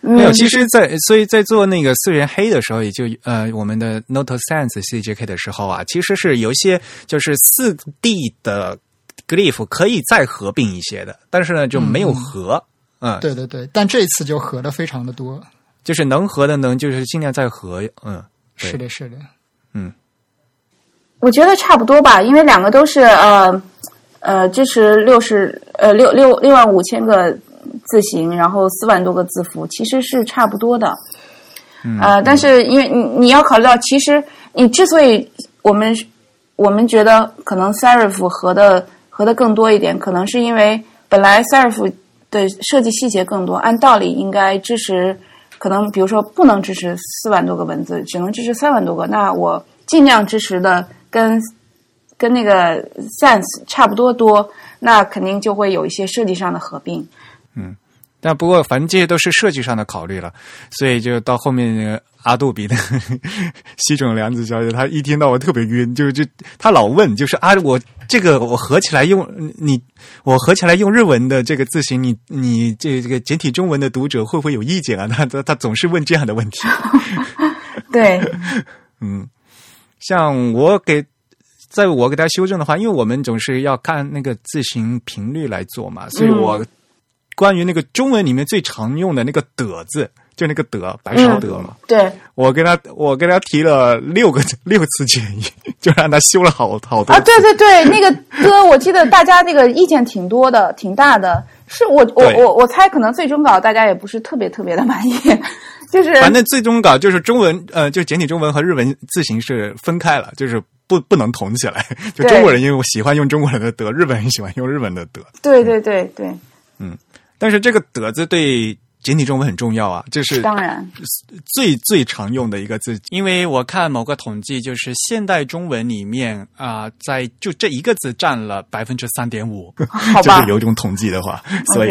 没有，嗯。其实在，所以在做那个四元黑的时候，也就呃我们的 Note Sense CJK 的时候啊，其实是有一些就是四 D 的 glyph 可以再合并一些的，但是呢就没有合，嗯，对对对，但这次就合的非常的多。就是能合的能就是尽量再合，嗯，是的，是的，我觉得差不多吧，因为两个都是呃呃支持六十呃六六六万五千个字形，然后四万多个字符，其实是差不多的。呃，但是因为你你要考虑到，其实你之所以我们我们觉得可能 Serif 合的合的更多一点，可能是因为本来 Serif 的设计细节更多，按道理应该支持，可能比如说不能支持四万多个文字，只能支持三万多个，那我尽量支持的跟跟那个 Sense 差不多多，那肯定就会有一些设计上的合并。嗯但不过反正这些都是设计上的考虑了，所以就到后面那个阿杜比的 *laughs* 西种良子小姐，她一听到我特别晕，就就她老问，就是啊，我这个我合起来用你，我合起来用日文的这个字形，你你这这个简体中文的读者会不会有意见啊？她她她总是问这样的问题。*laughs* 对，嗯，像我给，在我给他修正的话，因为我们总是要看那个字形频率来做嘛，所以我关于那个中文里面最常用的那个“的”字，就那个“的”，白勺“的嘛，对。我跟他我跟他提了六个 *laughs* 六次建议，*laughs* 就让他修了好好多啊，对对对，那个歌我记得大家那个意见挺多的，挺大的。是我我我我猜可能最终稿大家也不是特别特别的满意，就是反正最终稿就是中文，呃，就简体中文和日文字形是分开了，就是不不能统起来。*laughs* 就中国人因为我喜欢用中国人的“德”，日本人喜欢用日本的“德”。对对对对，嗯但是这个“德”字对简体中文很重要啊，这是当然最最常用的一个字。因为我看某个统计，就是现代中文里面啊、在就这一个字占了百分之三点五，好 *laughs* 就是有一种统计的话，所以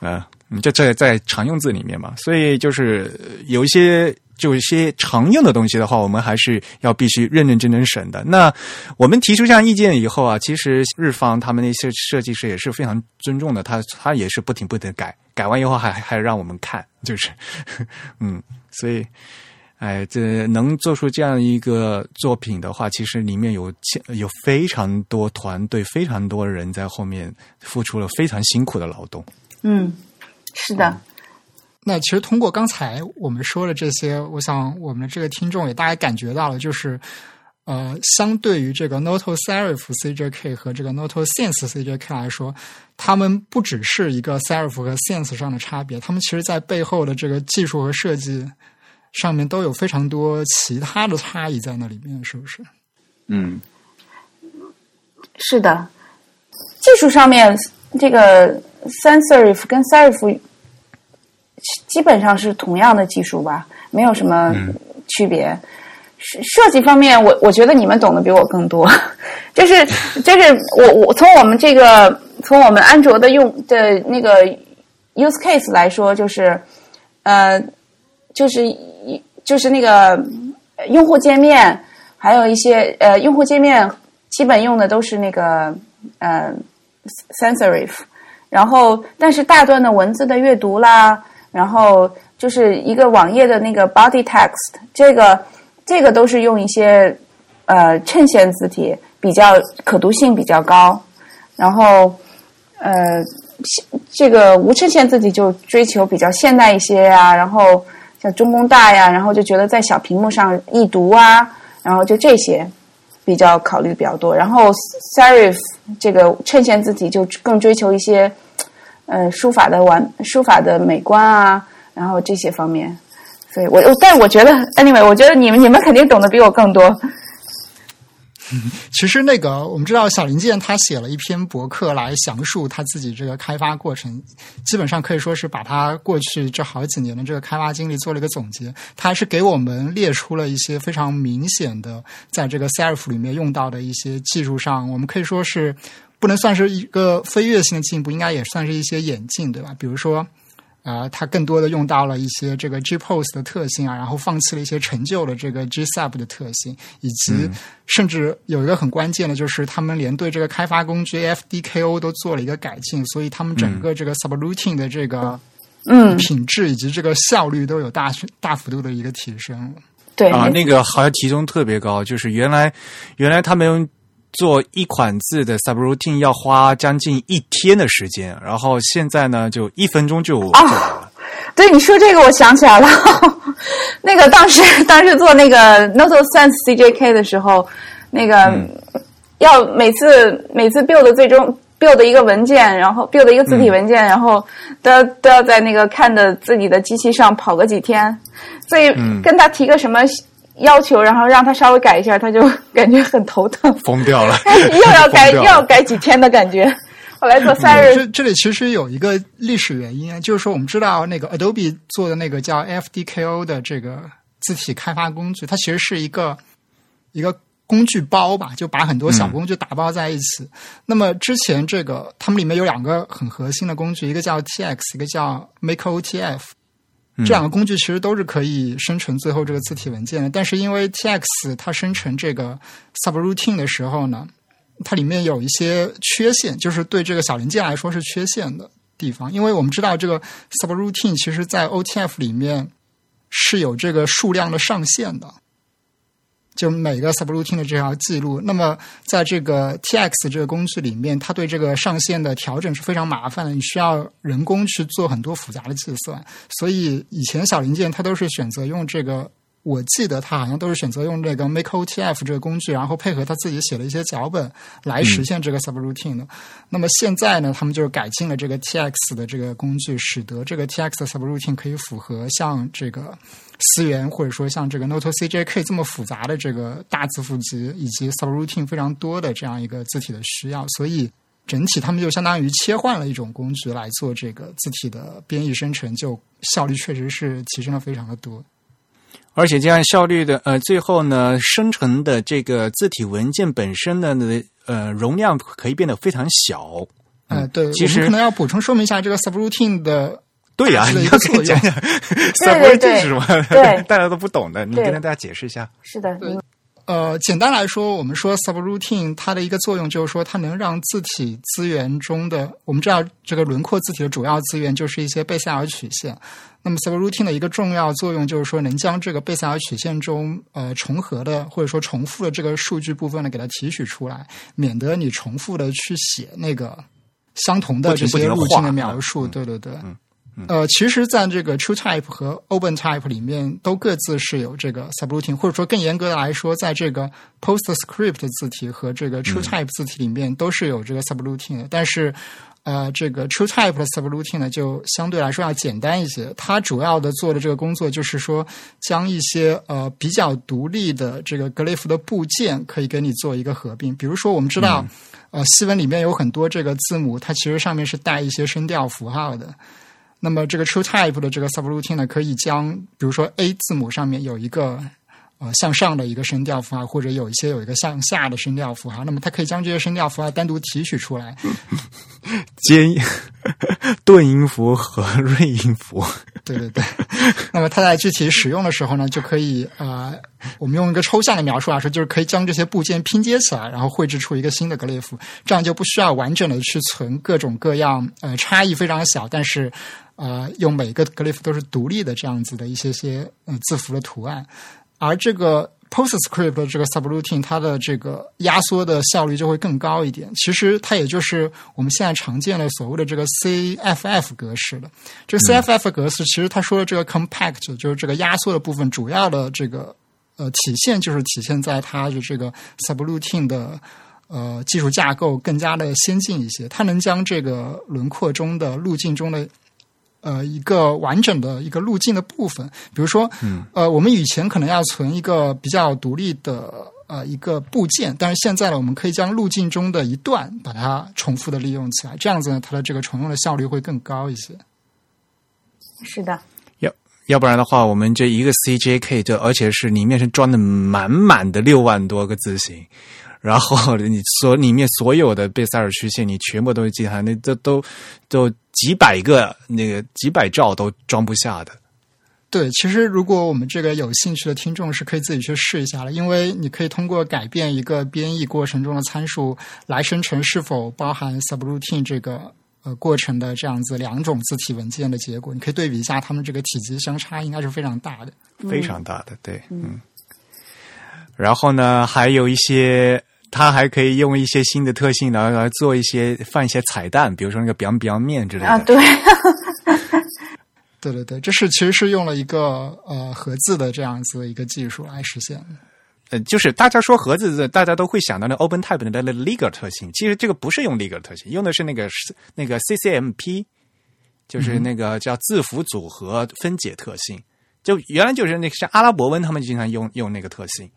嗯，你就这在常用字里面嘛，所以就是有一些。就一些常用的东西的话，我们还是要必须认认真真审的。那我们提出这样意见以后啊，其实日方他们那些设计师也是非常尊重的，他他也是不停不停改，改完以后还还让我们看，就是，*laughs* 嗯，所以，哎，这能做出这样一个作品的话，其实里面有有非常多团队、非常多人在后面付出了非常辛苦的劳动。嗯，是的，那其实通过刚才我们说的这些，我想我们的这个听众也大概感觉到了，就是呃，相对于这个 Noto Serif CJK 和这个 Noto Sense CJK 来说，他们不只是一个 Serif 和 Sense 上的差别，他们其实在背后的这个技术和设计上面都有非常多其他的差异在那里面，是不是？嗯，是的。技术上面，这个 sans serif 跟 serif 基本上是同样的技术吧，没有什么区别。设设计方面，我我觉得你们懂得比我更多。*laughs* 就是就是我我从我们这个从我们安卓的用的那个 use case 来说，就是呃，就是一就是那个呃用户界面，还有一些呃用户界面基本用的都是那个呃 sans serif，然后但是大段的文字的阅读啦，然后就是一个网页的那个 body text，这个这个都是用一些呃衬线字体，比较可读性比较高，然后呃这个无衬线字体就追求比较现代一些呀、然后像中工大呀，然后就觉得在小屏幕上易读啊，然后就这些。比较考虑的比较多。然后 serif 这个衬线字体就更追求一些呃书法的完书法的美观啊，然后这些方面。所以，我但我觉得，anyway，我觉得你们你们肯定懂得比我更多。*laughs* 其实那个我们知道，小林健他写了一篇博客来详述他自己这个开发过程，基本上可以说是把他过去这好几年的这个开发经历做了一个总结。他还是给我们列出了一些非常明显的，在这个 Serif 里面用到的一些技术上，我们可以说是不能算是一个飞跃性的进步，应该也算是一些演进，对吧？比如说。啊，它更多的用到了一些这个 GPOS 的特性啊，然后放弃了一些陈旧的这个 GSUB 的特性，以及甚至有一个很关键的，就是他们连对这个开发工具 FDKO 都做了一个改进，所以他们整个这个 Subroutine 的这个嗯品质以及这个效率都有大大幅度的一个提升。对啊，那个好像提升特别高，就是原来原来他们用。做一款字的 subroutine 要花将近一天的时间，然后现在呢，就一分钟就做完了。对你说这个，我想起来了，*laughs* 那个当时 *laughs* 当时做那个 Note Sense CJK 的时候，那个要每次每次 build 最终 build 一个文件，然后 build 一个字体文件，然后都要都要在那个看的自己的机器上跑个几天，所以跟他提个什么。要求，然后让他稍微改一下，他就 *laughs* 感觉很头疼，疯掉了，*laughs* 又要改，*laughs* 又要改几天的感觉。后来做三日，这这里其实有一个历史原因，就是说我们知道那个 Adobe 做的那个叫 FDKO 的这个字体开发工具，它其实是一个一个工具包吧，就把很多小工具打包在一起。那么之前这个他们里面有两个很核心的工具，一个叫 TX，一个叫 MakeOTF。这两个工具其实都是可以生成最后这个字体文件的，但是因为 TX 它生成这个 subroutine 的时候呢，它里面有一些缺陷，就是对这个小零件来说是缺陷的地方。因为我们知道这个 subroutine 其实在 OTF 里面是有这个数量的上限的。就每个 subroutine 的这条记录，那么在这个 TX 这个工具里面，它对这个上限的调整是非常麻烦的，你需要人工去做很多复杂的计算。所以以前小零件它都是选择用这个。我记得他好像都是选择用这个 MakeOTF 这个工具，然后配合他自己写了一些脚本来实现这个 subroutine 的。那么现在呢，他们就是改进了这个 TX 的这个工具，使得这个 TX 的 subroutine 可以符合像这个思源或者说像这个 Noto CJK 这么复杂的这个大字符集以及 subroutine 非常多的这样一个字体的需要。所以整体他们就相当于切换了一种工具来做这个字体的编译生成，就效率确实是提升了非常的多。而且这样效率的呃，最后呢，生成的这个字体文件本身的呃容量可以变得非常小。嗯，对，其实可能要补充说明一下这个 subroutine 的对呀，你要可以讲讲 subroutine 是什么？对，*laughs* 大家都不懂的，你跟大家解释一下。是的，呃，简单来说，我们说 subroutine 它的一个作用就是说，它能让字体资源中的我们知道这个轮廓字体的主要资源就是一些贝塞尔曲线。那么 subroutine 的一个重要作用就是说，能将这个贝塞尔曲线中呃重合的或者说重复的这个数据部分呢，给它提取出来，免得你重复的去写那个相同的这些路径的描述。对对对。呃，其实，在这个 TrueType 和 OpenType 里面，都各自是有这个 subroutine，或者说更严格的来说，在这个 PostScript 字体和这个 TrueType 字体里面都是有这个 subroutine 的。但是，呃，这个 TrueType 的 subroutine 呢，就相对来说要简单一些。它主要的做的这个工作，就是说将一些呃比较独立的这个 glyph 的部件可以给你做一个合并。比如说，我们知道，呃，西文里面有很多这个字母，它其实上面是带一些声调符号的。那么这个 TrueType 的这个 subroutine 呢，可以将比如说 A 字母上面有一个呃向上的一个声调符号，或者有一些有一个向下的声调符号，那么它可以将这些声调符号单独提取出来，*laughs* 尖顿音符和 *laughs* 锐音符。对对对。那么它在具体使用的时候呢，就可以呃，我们用一个抽象的描述来说，就是可以将这些部件拼接起来，然后绘制出一个新的 glyph，这样就不需要完整的去存各种各样呃差异非常小，但是。呃，用每个 glyph 都是独立的这样子的一些些嗯字符的图案，而这个 PostScript 的这个 subroutine 它的这个压缩的效率就会更高一点。其实它也就是我们现在常见的所谓的这个 CFF 格式了。这个 CFF 格式其实它说的这个 compact 就是这个压缩的部分，主要的这个呃体现就是体现在它的这个 subroutine 的呃技术架构更加的先进一些，它能将这个轮廓中的路径中的呃一个完整的一个路径的部分。比如说，嗯，呃，我们以前可能要存一个比较独立的呃一个部件，但是现在呢，我们可以将路径中的一段把它重复的利用起来，这样子呢，它的这个重用的效率会更高一些。是的，要要不然的话，我们这一个 CJK 就而且是里面是装的满满的六万多个字形，然后你所里面所有的贝塞尔曲线，你全部都是记它，那都都都几百个那个几百兆都装不下的。对，其实如果我们这个有兴趣的听众是可以自己去试一下的，因为你可以通过改变一个编译过程中的参数来生成是否包含 subroutine 这个呃过程的这样子两种字体文件的结果，你可以对比一下它们这个体积相差应该是非常大的。非常大的，对，嗯。然后呢，还有一些，它还可以用一些新的特性来来做一些放一些彩蛋，比如说那个 biang biang 面之类的。啊，对，对对对，这是其实是用了一个呃盒子的这样子的一个技术来实现的。呃，就是大家说盒子，大家都会想到那 OpenType 的那 Liger 特性，其实这个不是用 Liger 特性，用的是那个那个 CCMP，就是那个叫字符组合分解特性。就原来就是那个像阿拉伯文，他们经常用用那个特性。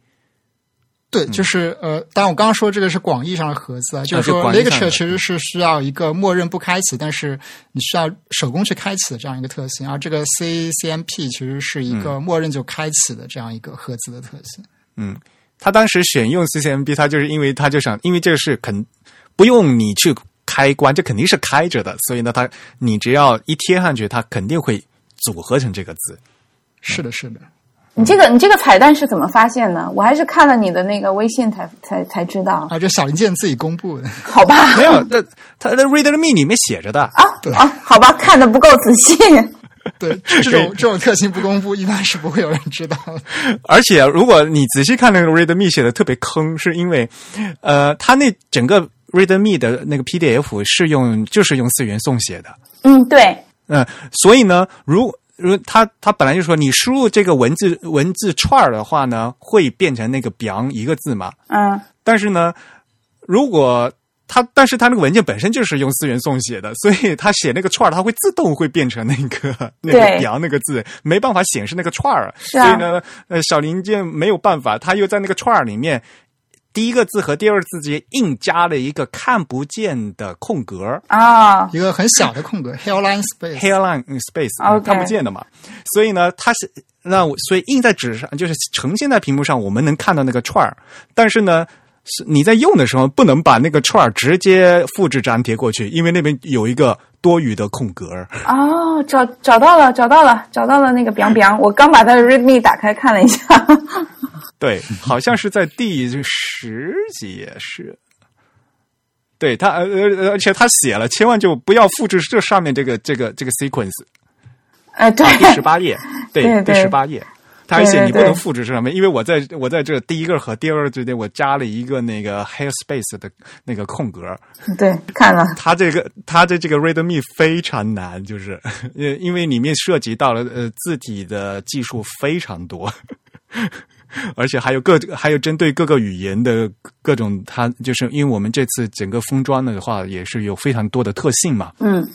对，就是呃，当然我刚刚说这个是广义上的盒子啊，就是说广义上的 Ligature 其实是需要一个默认不开启，但是你需要手工去开启的这样一个特性，而这个 CCMP 其实是一个默认就开启的这样一个盒子的特性。嗯，他当时选用 CCMP，他就是因为他就想，因为这个是肯不用你去开关，这肯定是开着的，所以呢，他你只要一贴上去，它肯定会组合成这个字。是的，是的。你这个你这个彩蛋是怎么发现的？我还是看了你的那个微信才才才知道。啊，这小零件自己公布的。好吧，*laughs* 没有，那他的 ReadMe 里面写着的。啊啊，好吧，看的不够仔细。*laughs* 对，这种这种特性不公布，一般是不会有人知道的。而且，如果你仔细看那个 ReadMe 写的特别坑，是因为，呃，他那整个 ReadMe 的那个 PDF 是用就是用四元送写的，嗯，对，嗯、所以呢，如如他他本来就说你输入这个文字文字串儿的话呢，会变成那个 biang 一个字嘛，嗯，但是呢，如果他但是他那个文件本身就是用四元宋写的，所以他写那个串儿，它会自动会变成那个 *laughs* 那个对 biang 那个字，没办法显示那个串儿，是啊。所以呢，呃，小零件没有办法，他又在那个串儿里面。第一个字和第二个字之间硬加了一个看不见的空格，啊，一个很小的空格 *laughs* hairline space。hairline space OK 看不见的嘛，所以呢，它是那我所以印在纸上，就是呈现在屏幕上，我们能看到那个串儿，但是呢。是你在用的时候不能把那个串儿直接复制粘贴过去，因为那边有一个多余的空格。哦，找找到了，找到了，找到了那个 biang *laughs* biang，我刚把它的 README 打开看了一下。*laughs* 对，好像是在第十几页是。对他，呃呃，而且他写了，千万就不要复制这上面这个这个这个 sequence。哎，对，第十八页，*laughs* 对，第十八页。他还写你不能复制这上面，因为我在我在这第一个和第二个之间，我加了一个那个 hair space 的那个空格。对，看了，*laughs* 他这个他的这个 readme 非常难，就是因因为里面涉及到了呃字体的技术非常多。*laughs* 而且还有各还有针对各个语言的各种，它就是因为我们这次整个封装的话，也是有非常多的特性嘛，嗯，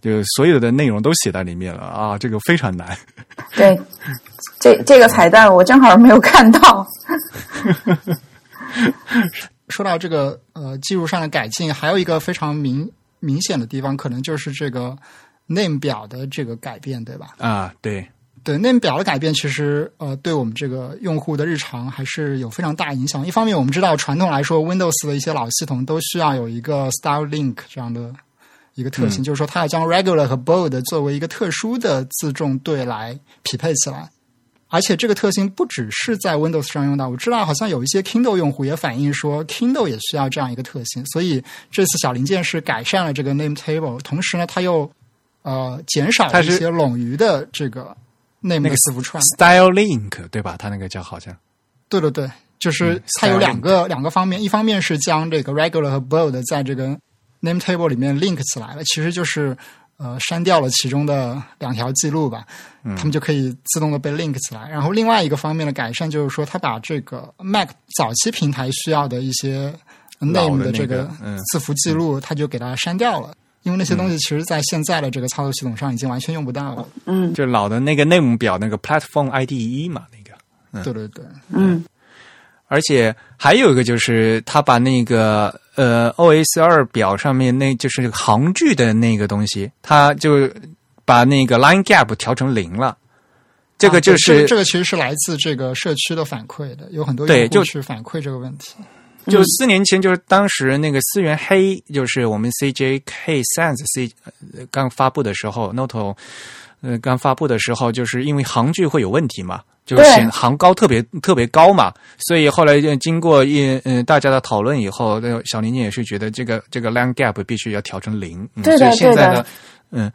就所有的内容都写在里面了啊，这个非常难。对，这这个彩蛋我正好没有看到。*laughs* 说到这个呃技术上的改进，还有一个非常明明显的地方，可能就是这个 name 表的这个改变，对吧？啊，对，对 name 表的改变，其实呃对我们这个用户的日常还是有非常大影响。一方面，我们知道传统来说，Windows 的一些老系统都需要有一个 style link 这样的一个特性，就是说它要将 regular 和 bold 作为一个特殊的自重对来匹配起来。而且这个特性不只是在 Windows 上用到，我知道好像有一些 Kindle 用户也反映说，Kindle 也需要这样一个特性。所以这次小零件是改善了这个 name table，同时呢，它又呃减少了一些冗余的这个 name 那个字符串。Style Link 对吧？它那个叫好像对对对，就是嗯它有两个、两个方面，一方面是将这个 regular 和 bold 在这个 name table 里面 link 起来了，其实就是呃删掉了其中的两条记录吧，嗯它们就可以自动的被 link 起来。然后另外一个方面的改善就是说，它把这个 Mac 早期平台需要的一些 name 的这个嗯字符记录，它就给它删掉了。因为那些东西其实在现在的这个操作系统上已经完全用不到了。嗯就老的那个内容表那个 Platform IDE 嘛，那个。嗯对对对，嗯而且还有一个就是，他把那个呃 OS 二表上面那就是行距的那个东西，他就把那个 line gap 调成零了。这个就是、这个这个其实是来自这个社区的反馈的，有很多用户对就去反馈这个问题。就四年前，就是当时那个思源黑，就是我们 CJK Sans C 呃刚发布的时候，Note 呃刚发布的时候，就是因为行距会有问题嘛，就是对显行高特别特别高嘛，所以后来就经过一嗯、大家的讨论以后，那个小林姐也是觉得这个这个 line gap 必须要调成零，嗯、对的所以现在对的的嗯。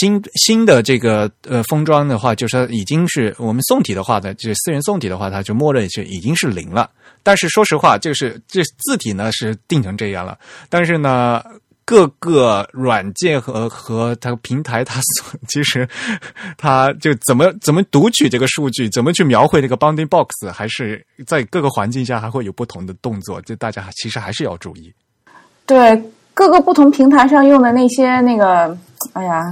新新的这个呃封装的话，就是它已经是我们宋体的话呢，就是私人宋体的话，它就默认是已经是零了。但是说实话，就是这字体呢是定成这样了，但是呢，各个软件和和它平台，它所其实它就怎么怎么读取这个数据，怎么去描绘这个 bounding box，还是在各个环境下还会有不同的动作，就大家其实还是要注意。对，各个不同平台上用的那些那个，哎呀，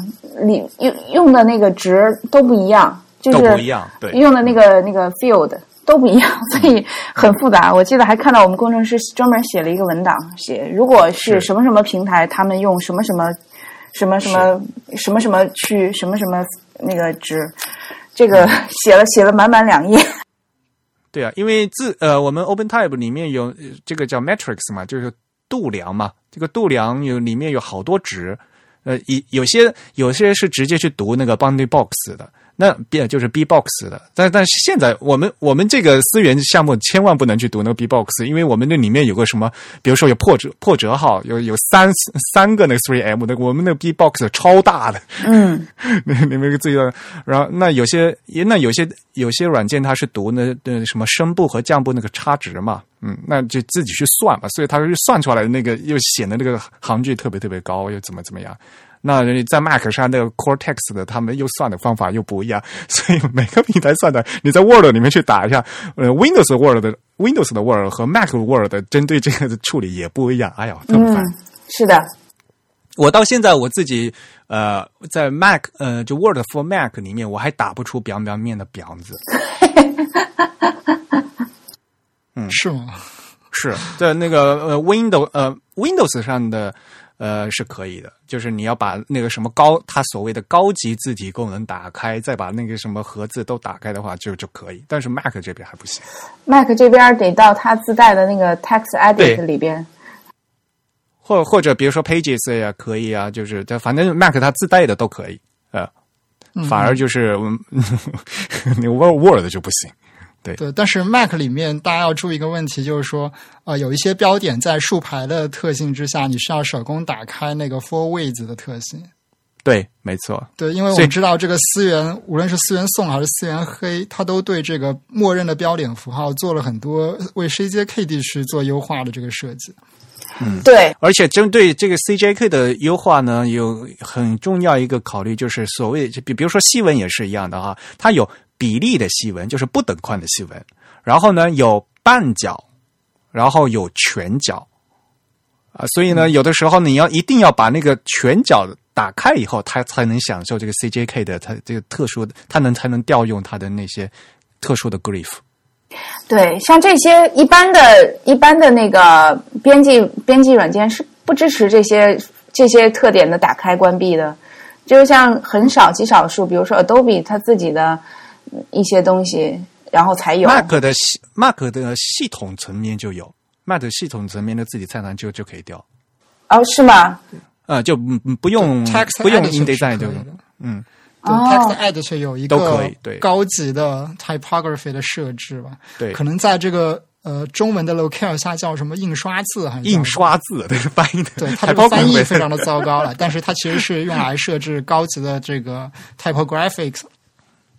你用用的那个值都不一样，就是都不一样对用的那个那个 field 都不一样，所以很复杂。我记得还看到我们工程师专门写了一个文档，写如果是是什么什么平台，他们用什么什么什么什么什么什么去什么什么那个值，这个写了写了满满两页。对啊，因为字呃，我们 OpenType 里面有呃这个叫 matrix 嘛，就是度量嘛。这个度量有里面有好多值，呃，有有些有些是直接去读那个 boundary box 的，那变就是 B box 的。但但是现在我们我们这个思源项目千万不能去读那个 B box，因为我们那里面有个什么，比如说有破折破折号，有有三三个那个 three M 的，我们那个 B box 超大的。嗯，*laughs* 那你们自己的，然后那有些那有些有些软件它是读那那什么声部和降部那个差值嘛，嗯，那就自己去算嘛，所以它是算出来的那个又显得那个行距特别特别高，又怎么怎么样。那在 Mac 上那个 Cortex 的，他们又算的方法又不一样，所以每个平台算的，你在 Word 里面去打一下，呃，Windows Word 的 Windows 的 Word 和 Mac Word 针对这个的处理也不一样，哎呀，这么烦。嗯，是的，我到现在我自己呃，在 Mac 呃，就 Word for Mac 里面，我还打不出“表表面”的“表”字。是吗？是在那个呃 Windows 呃 Windows 上的呃是可以的，就是你要把那个什么高它所谓的高级字体功能打开，再把那个什么盒子都打开的话，就就可以。但是 Mac 这边还不行。Mac 这边得到它自带的那个 Text Edit 里边。或或者比如说 Pages 也，可以啊，就是它反正 Mac 它自带的都可以，呃，反而就是嗯 *laughs* 那 Word Word 就不行。对，但是 Mac 里面大家要注意一个问题，就是说，呃，有一些标点在竖排的特性之下，你需要手工打开那个 For Width 的特性。对，没错，对，因为我们知道这个思源，无论是思源宋还是思源黑，它都对这个默认的标点符号做了很多为 CJK 地区做优化的这个设计。嗯对，而且针对这个 CJK 的优化呢，有很重要一个考虑，就是所谓比比如说西文也是一样的哈，它有比例的细纹，就是不等宽的细纹，然后呢有半角，然后有全角。啊，所以呢，有的时候你要一定要把那个全角打开以后，它才能享受这个 CJK 的它这个特殊的，它能才能调用它的那些特殊的 grief。对，像这些一般的、一般的那个编辑编辑软件是不支持这些这些特点的打开关闭的，就是像很少极少数，比如说 Adobe 它自己的嗯一些东西，然后才有。Mac 的系 Mac 的系统层面就有，Mac 系统层面的自己菜单就就可以调，哦，是吗？呃，就不不用 Text 不用 InDesign 就嗯，Text Editor 有一个高级的 typography 的设置吧，对。可能在这个呃中文的 locale 下叫什么印刷字还是印刷字 *laughs* 对翻译的，对，它还这个翻译非常的糟糕了，但是它其实是用来设置高级的这个 typographic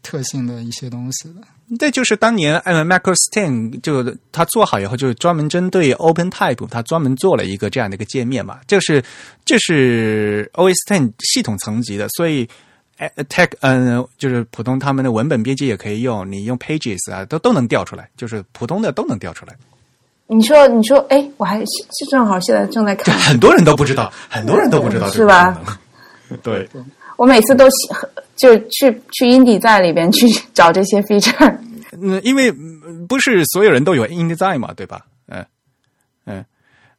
特性的一些东西的。这就是当年呃 Michael Stein 就他做好以后，就是专门针对 OpenType，他专门做了一个这样的一个界面嘛。这是这是 OS Ten 系统层级的，所以呃 Tech 嗯、就是普通他们的文本编辑也可以用，你用 Pages 啊都都能调出来，就是普通的都能调出来。你说，你说，哎，我还是正好现在正在看，很多人都不知道，很多人都不知道是吧。对，我每次都喜就去去 Indie 在里边去 *laughs* 找这些 feature。嗯，因为嗯不是所有人都有 InDesign 嘛，对吧？嗯嗯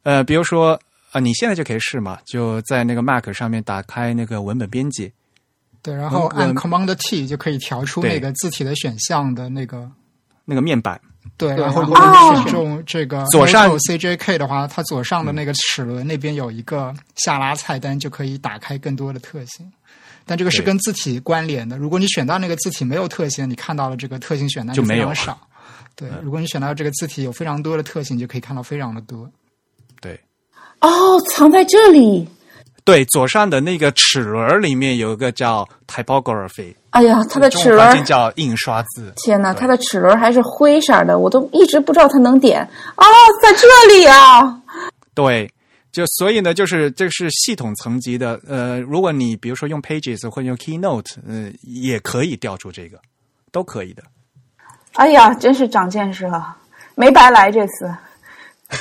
呃，比如说啊、你现在就可以试嘛，就在那个 Mac 上面打开那个文本编辑，对，然后按嗯 Command T 就可以调出那个字体的选项的那个。那个面板，对，然后选中这个左上 CJK 的话，它左上的那个齿轮那边有一个下拉菜单，就可以打开更多的特性。但这个是跟字体关联的。如果你选到那个字体没有特性，你看到了这个特性选单就没有非常少。对，如果你选到这个字体有非常多的特性，你就可以看到非常的多。对哦，藏在这里。对，左上的那个齿轮里面有一个叫 typography，哎呀，它的齿轮，叫印刷字。天哪，它的齿轮还是灰色的，我都一直不知道它能点。哦，在这里啊！对，就所以呢，就是这是系统层级的。呃，如果你比如说用 Pages 或者用 Keynote，呃，也可以调出这个，都可以的。哎呀，真是长见识了，没白来这次。*laughs*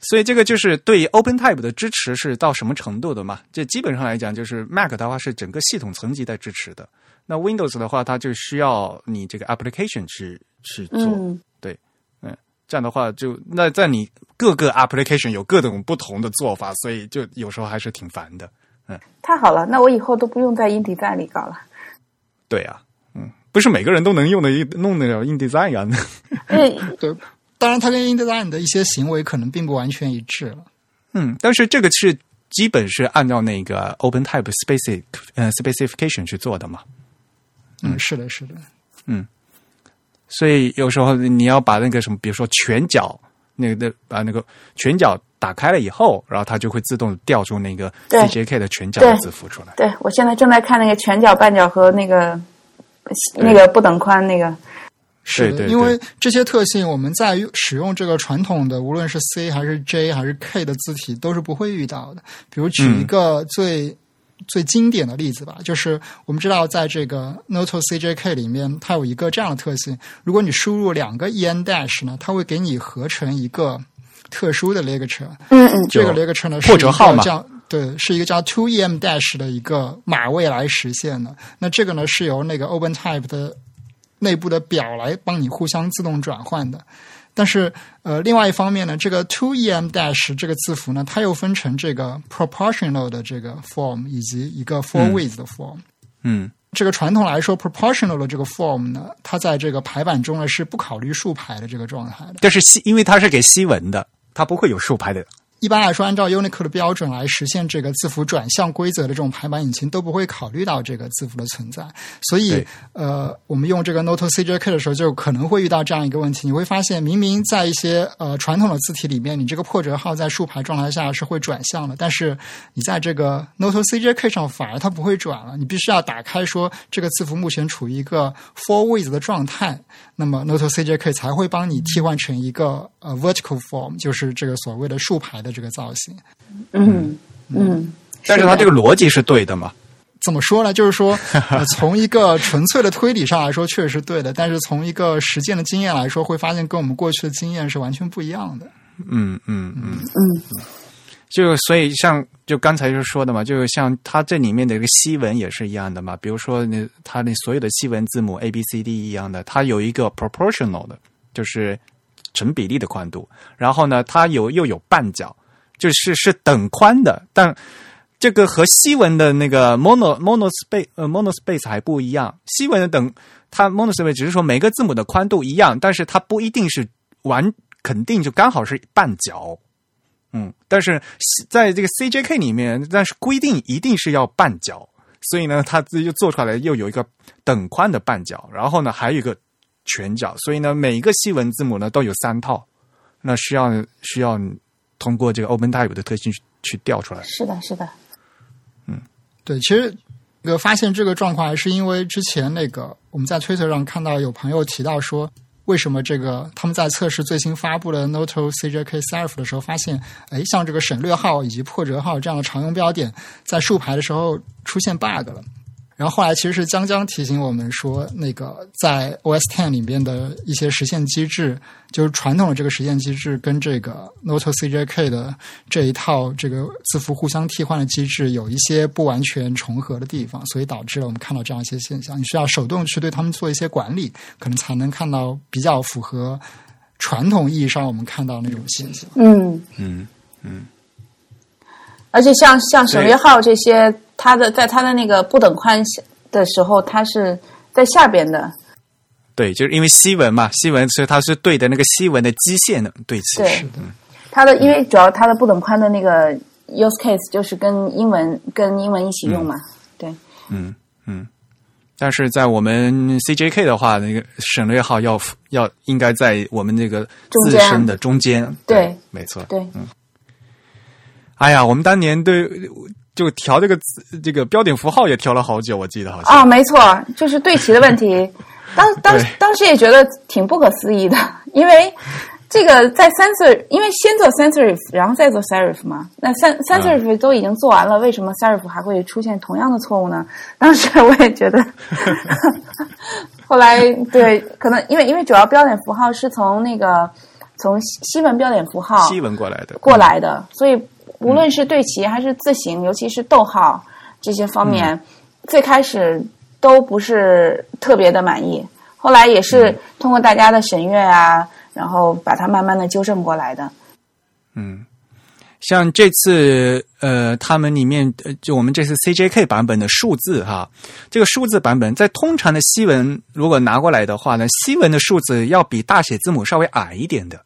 所以这个就是对 OpenType 的支持是到什么程度的嘛？这基本上来讲，就是 Mac 的话是整个系统层级在支持的。那 Windows 的话，它就需要你这个 application 去去做。这样的话就那在你各个 application 有各种不同的做法，所以就有时候还是挺烦的。嗯太好了，那我以后都不用在 Indie 在里搞了。对啊，嗯，不是每个人都能用的弄得了 InDesign 啊。哎，*laughs* 对，当然它跟 InDesign 的一些行为可能并不完全一致了。嗯，但是这个是基本是按照那个 OpenType specific 呃 specification 去做的嘛。嗯，是的，是的。所以有时候你要把那个什么，比如说拳脚那个那把那个拳脚打开了以后，然后它就会自动调出那个对 CJK 的拳脚的字符出来。对我现在正在看那个拳脚、半脚和那个那个不等宽那个。是的，对对因为这些特性我们在使用这个传统的，无论是 C 还是 J 还是 K 的字体，都是不会遇到的。比如举一个最、最经典的例子吧，就是我们知道在这个 Noto CJK 里面，它有一个这样的特性：如果你输入两个 en dash 呢，它会给你合成一个特殊的 ligature。嗯嗯，这个 ligature 呢破折号嘛是一个叫对，是一个叫 two em dash 的一个码位来实现的。那这个呢是由那个 OpenType 的内部的表来帮你互相自动转换的。但是，呃，另外一方面呢，这个 two em dash 这个字符呢，它又分成这个 proportional 的这个 form 以及一个 for with 的 form。嗯，这个传统来说，proportional 的这个 form 呢，它在这个排版中呢是不考虑竖排的这个状态的。这是西，因为它是给西文的，它不会有竖排的。一般来说，按照 Unicode 的标准来实现这个字符转向规则的这种排版引擎都不会考虑到这个字符的存在。所以，呃，我们用这个 Noto CJK 的时候，就可能会遇到这样一个问题：你会发现，明明在一些呃传统的字体里面，你这个破折号在竖排状态下是会转向的，但是你在这个 Noto CJK 上反而它不会转了。你必须要打开说这个字符目前处于一个 for with 的状态，那么 Noto CJK 才会帮你替换成一个呃 vertical form，就是这个所谓的竖排的这个造型。嗯嗯，但是它这个逻辑是对的嘛？*laughs* 怎么说呢？就是说，*laughs* 呃，从一个纯粹的推理上来说，确实是对的；但是从一个实践的经验来说，会发现跟我们过去的经验是完全不一样的。嗯嗯嗯嗯，就所以像就刚才就说的嘛，就像它这里面的一个西文也是一样的嘛。比如说那它那所有的西文字母 A B C D 一样的，它有一个 proportional 的，就是成比例的宽度。然后呢，它有又有半角，就是是等宽的，但这个和西文的那个 mono mono space 呃 mono space 还不一样。西文的等它 mono space 只是说每个字母的宽度一样，但是它不一定是完肯定就刚好是半角。嗯，但是在这个 CJK 里面，但是规定一定是要半角，所以呢，它自己就做出来又有一个等宽的半角，然后呢还有一个全角，所以呢每一个西文字母呢都有三套，那需要需要通过这个 OpenType 的特性去去调出来。是的，是的。嗯对，其实这个发现这个状况，还是因为之前那个我们在推特上看到有朋友提到说，为什么这个他们在测试最新发布的 Noto CJK Serif 的时候，发现，哎，像这个省略号以及破折号这样的常用标点，在竖排的时候出现 bug 了。然后后来其实是江江提醒我们说，那个在 OS Ten 里边的一些实现机制，就是传统的这个实现机制跟这个 Noto CJK 的这一套这个字符互相替换的机制有一些不完全重合的地方，所以导致了我们看到这样一些现象。你需要手动去对他们做一些管理，可能才能看到比较符合传统意义上我们看到那种现象。嗯嗯嗯，而且像像省略号这些，它的在它的那个不等宽的时候，它是在下边的。对，就是因为西文嘛，西文所以它是对的那个西文的基线的对齐。它的因为主要它的不等宽的那个 use case 就是跟英文跟英文一起用嘛。对，嗯嗯。但是在我们 CJK 的话，那个省略号要要应该在我们那个自身的中间。对没错。对，哎呀，我们当年对就调这个这个标点符号也调了好久，我记得好像。啊，没错，就是对齐的问题。*laughs* 当当对当时也觉得挺不可思议的，因为这个在 sensor，因为先做 sensorif，然后再做 serif 嘛。那 sans sans serif 都已经做完了，为什么 serif 还会出现同样的错误呢？当时我也觉得，*laughs* 后来对，可能因为因为主要标点符号是从那个从西西文标点符号西文过来的。过来的，所以无论是对齐还是字形，尤其是逗号这些方面，最开始都不是特别的满意。后来也是通过大家的审阅啊，然后把它慢慢的纠正过来的。嗯，像这次呃，他们里面呃，就我们这次 CJK 版本的数字哈，这个数字版本在通常的西文如果拿过来的话呢，西文的数字要比大写字母稍微矮一点的。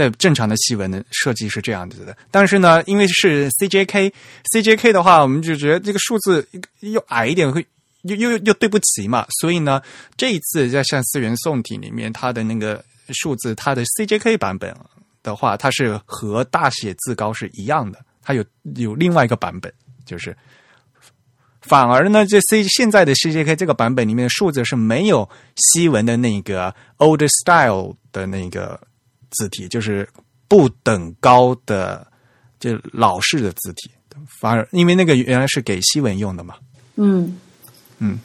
在正常的西文的设计是这样子的，但是呢，因为是 CJK，CJK 的话，我们就觉得这个数字又矮一点会又又又对不齐嘛，所以呢，这一次在像四元宋体里面，它的那个数字，它的 CJK 版本的话，它是和大写字高是一样的，它有有另外一个版本，就是反而呢，这 C 现在的 CJK 这个版本里面的数字是没有西文的那个 old style 的那个字体，就是不等高的就老式的字体，反而因为那个原来是给西文用的嘛，嗯。嗯。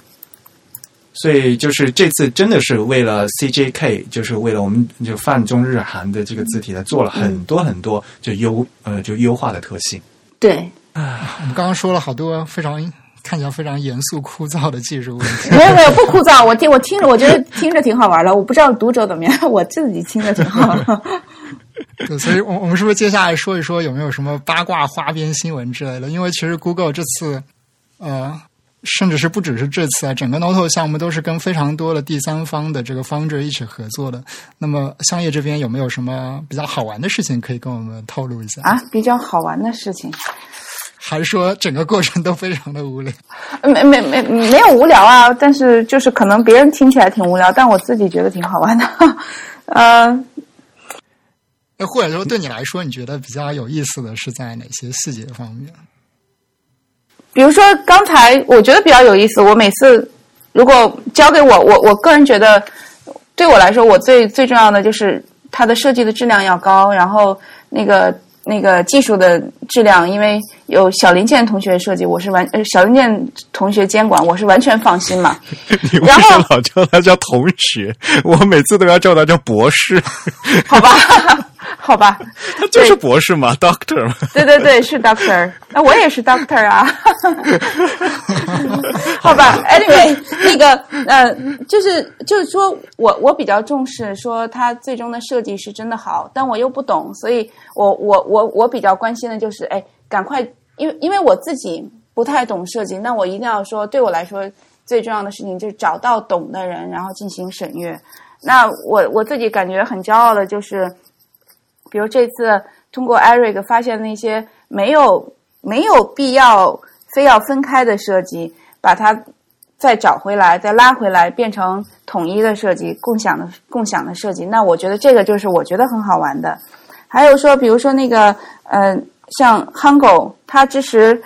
所以就是这次真的是为了 CJK，就是为了我们就泛中日韩的这个字体，呢，做了很多很多就优呃就优化的特性。对。啊，我们刚刚说了好多非常看起来非常严肃枯燥的技术问题。没有没有不枯燥，我听我听着，我觉得听着挺好玩的。我不知道读者怎么样，*laughs* 我自己听着挺好。*laughs* 对，所以，我我们是不是接下来说一说有没有什么八卦花边新闻之类的？因为其实 Google 这次，呃，甚至是不只是这次啊，整个 Noto 项目都是跟非常多的第三方的这个 founder 一起合作的。那么，商业这边有没有什么比较好玩的事情可以跟我们透露一下？啊，比较好玩的事情，还是说整个过程都非常的无聊？没没没没有无聊啊，但是就是可能别人听起来挺无聊，但我自己觉得挺好玩的。*laughs* 呃，那或者说对你来说，你觉得比较有意思的是在哪些细节方面？比如说刚才我觉得比较有意思，我每次如果交给我，我我个人觉得对我来说，我最最重要的就是它的设计的质量要高，然后那个那个技术的质量，因为有小零件同学设计，我是完呃小零件同学监管，我是完全放心嘛。*laughs* 你为然后什么老叫他叫同学？我每次都要叫他叫博士，好吧，*laughs* 好吧，*laughs* 他就是博士嘛，*laughs* Doctor 嘛。对对对，是 Doctor，那我也是 Doctor 啊。*laughs* 好吧，Anyway，那个呃，就是就是说我我比较重视说它最终的设计是真的好，但我又不懂，所以我我我我比较关心的就是，哎，赶快，因为因为我自己不太懂设计，那我一定要说，对我来说最重要的事情就是找到懂的人，然后进行审阅。那我我自己感觉很骄傲的就是，比如这次通过 Eric 发现那些没有没有必要非要分开的设计，把它再找回来，再拉回来，变成统一的设计、共享的共享的设计。那我觉得这个就是我觉得很好玩的。还有说，比如说那个呃，像 Hango，它支持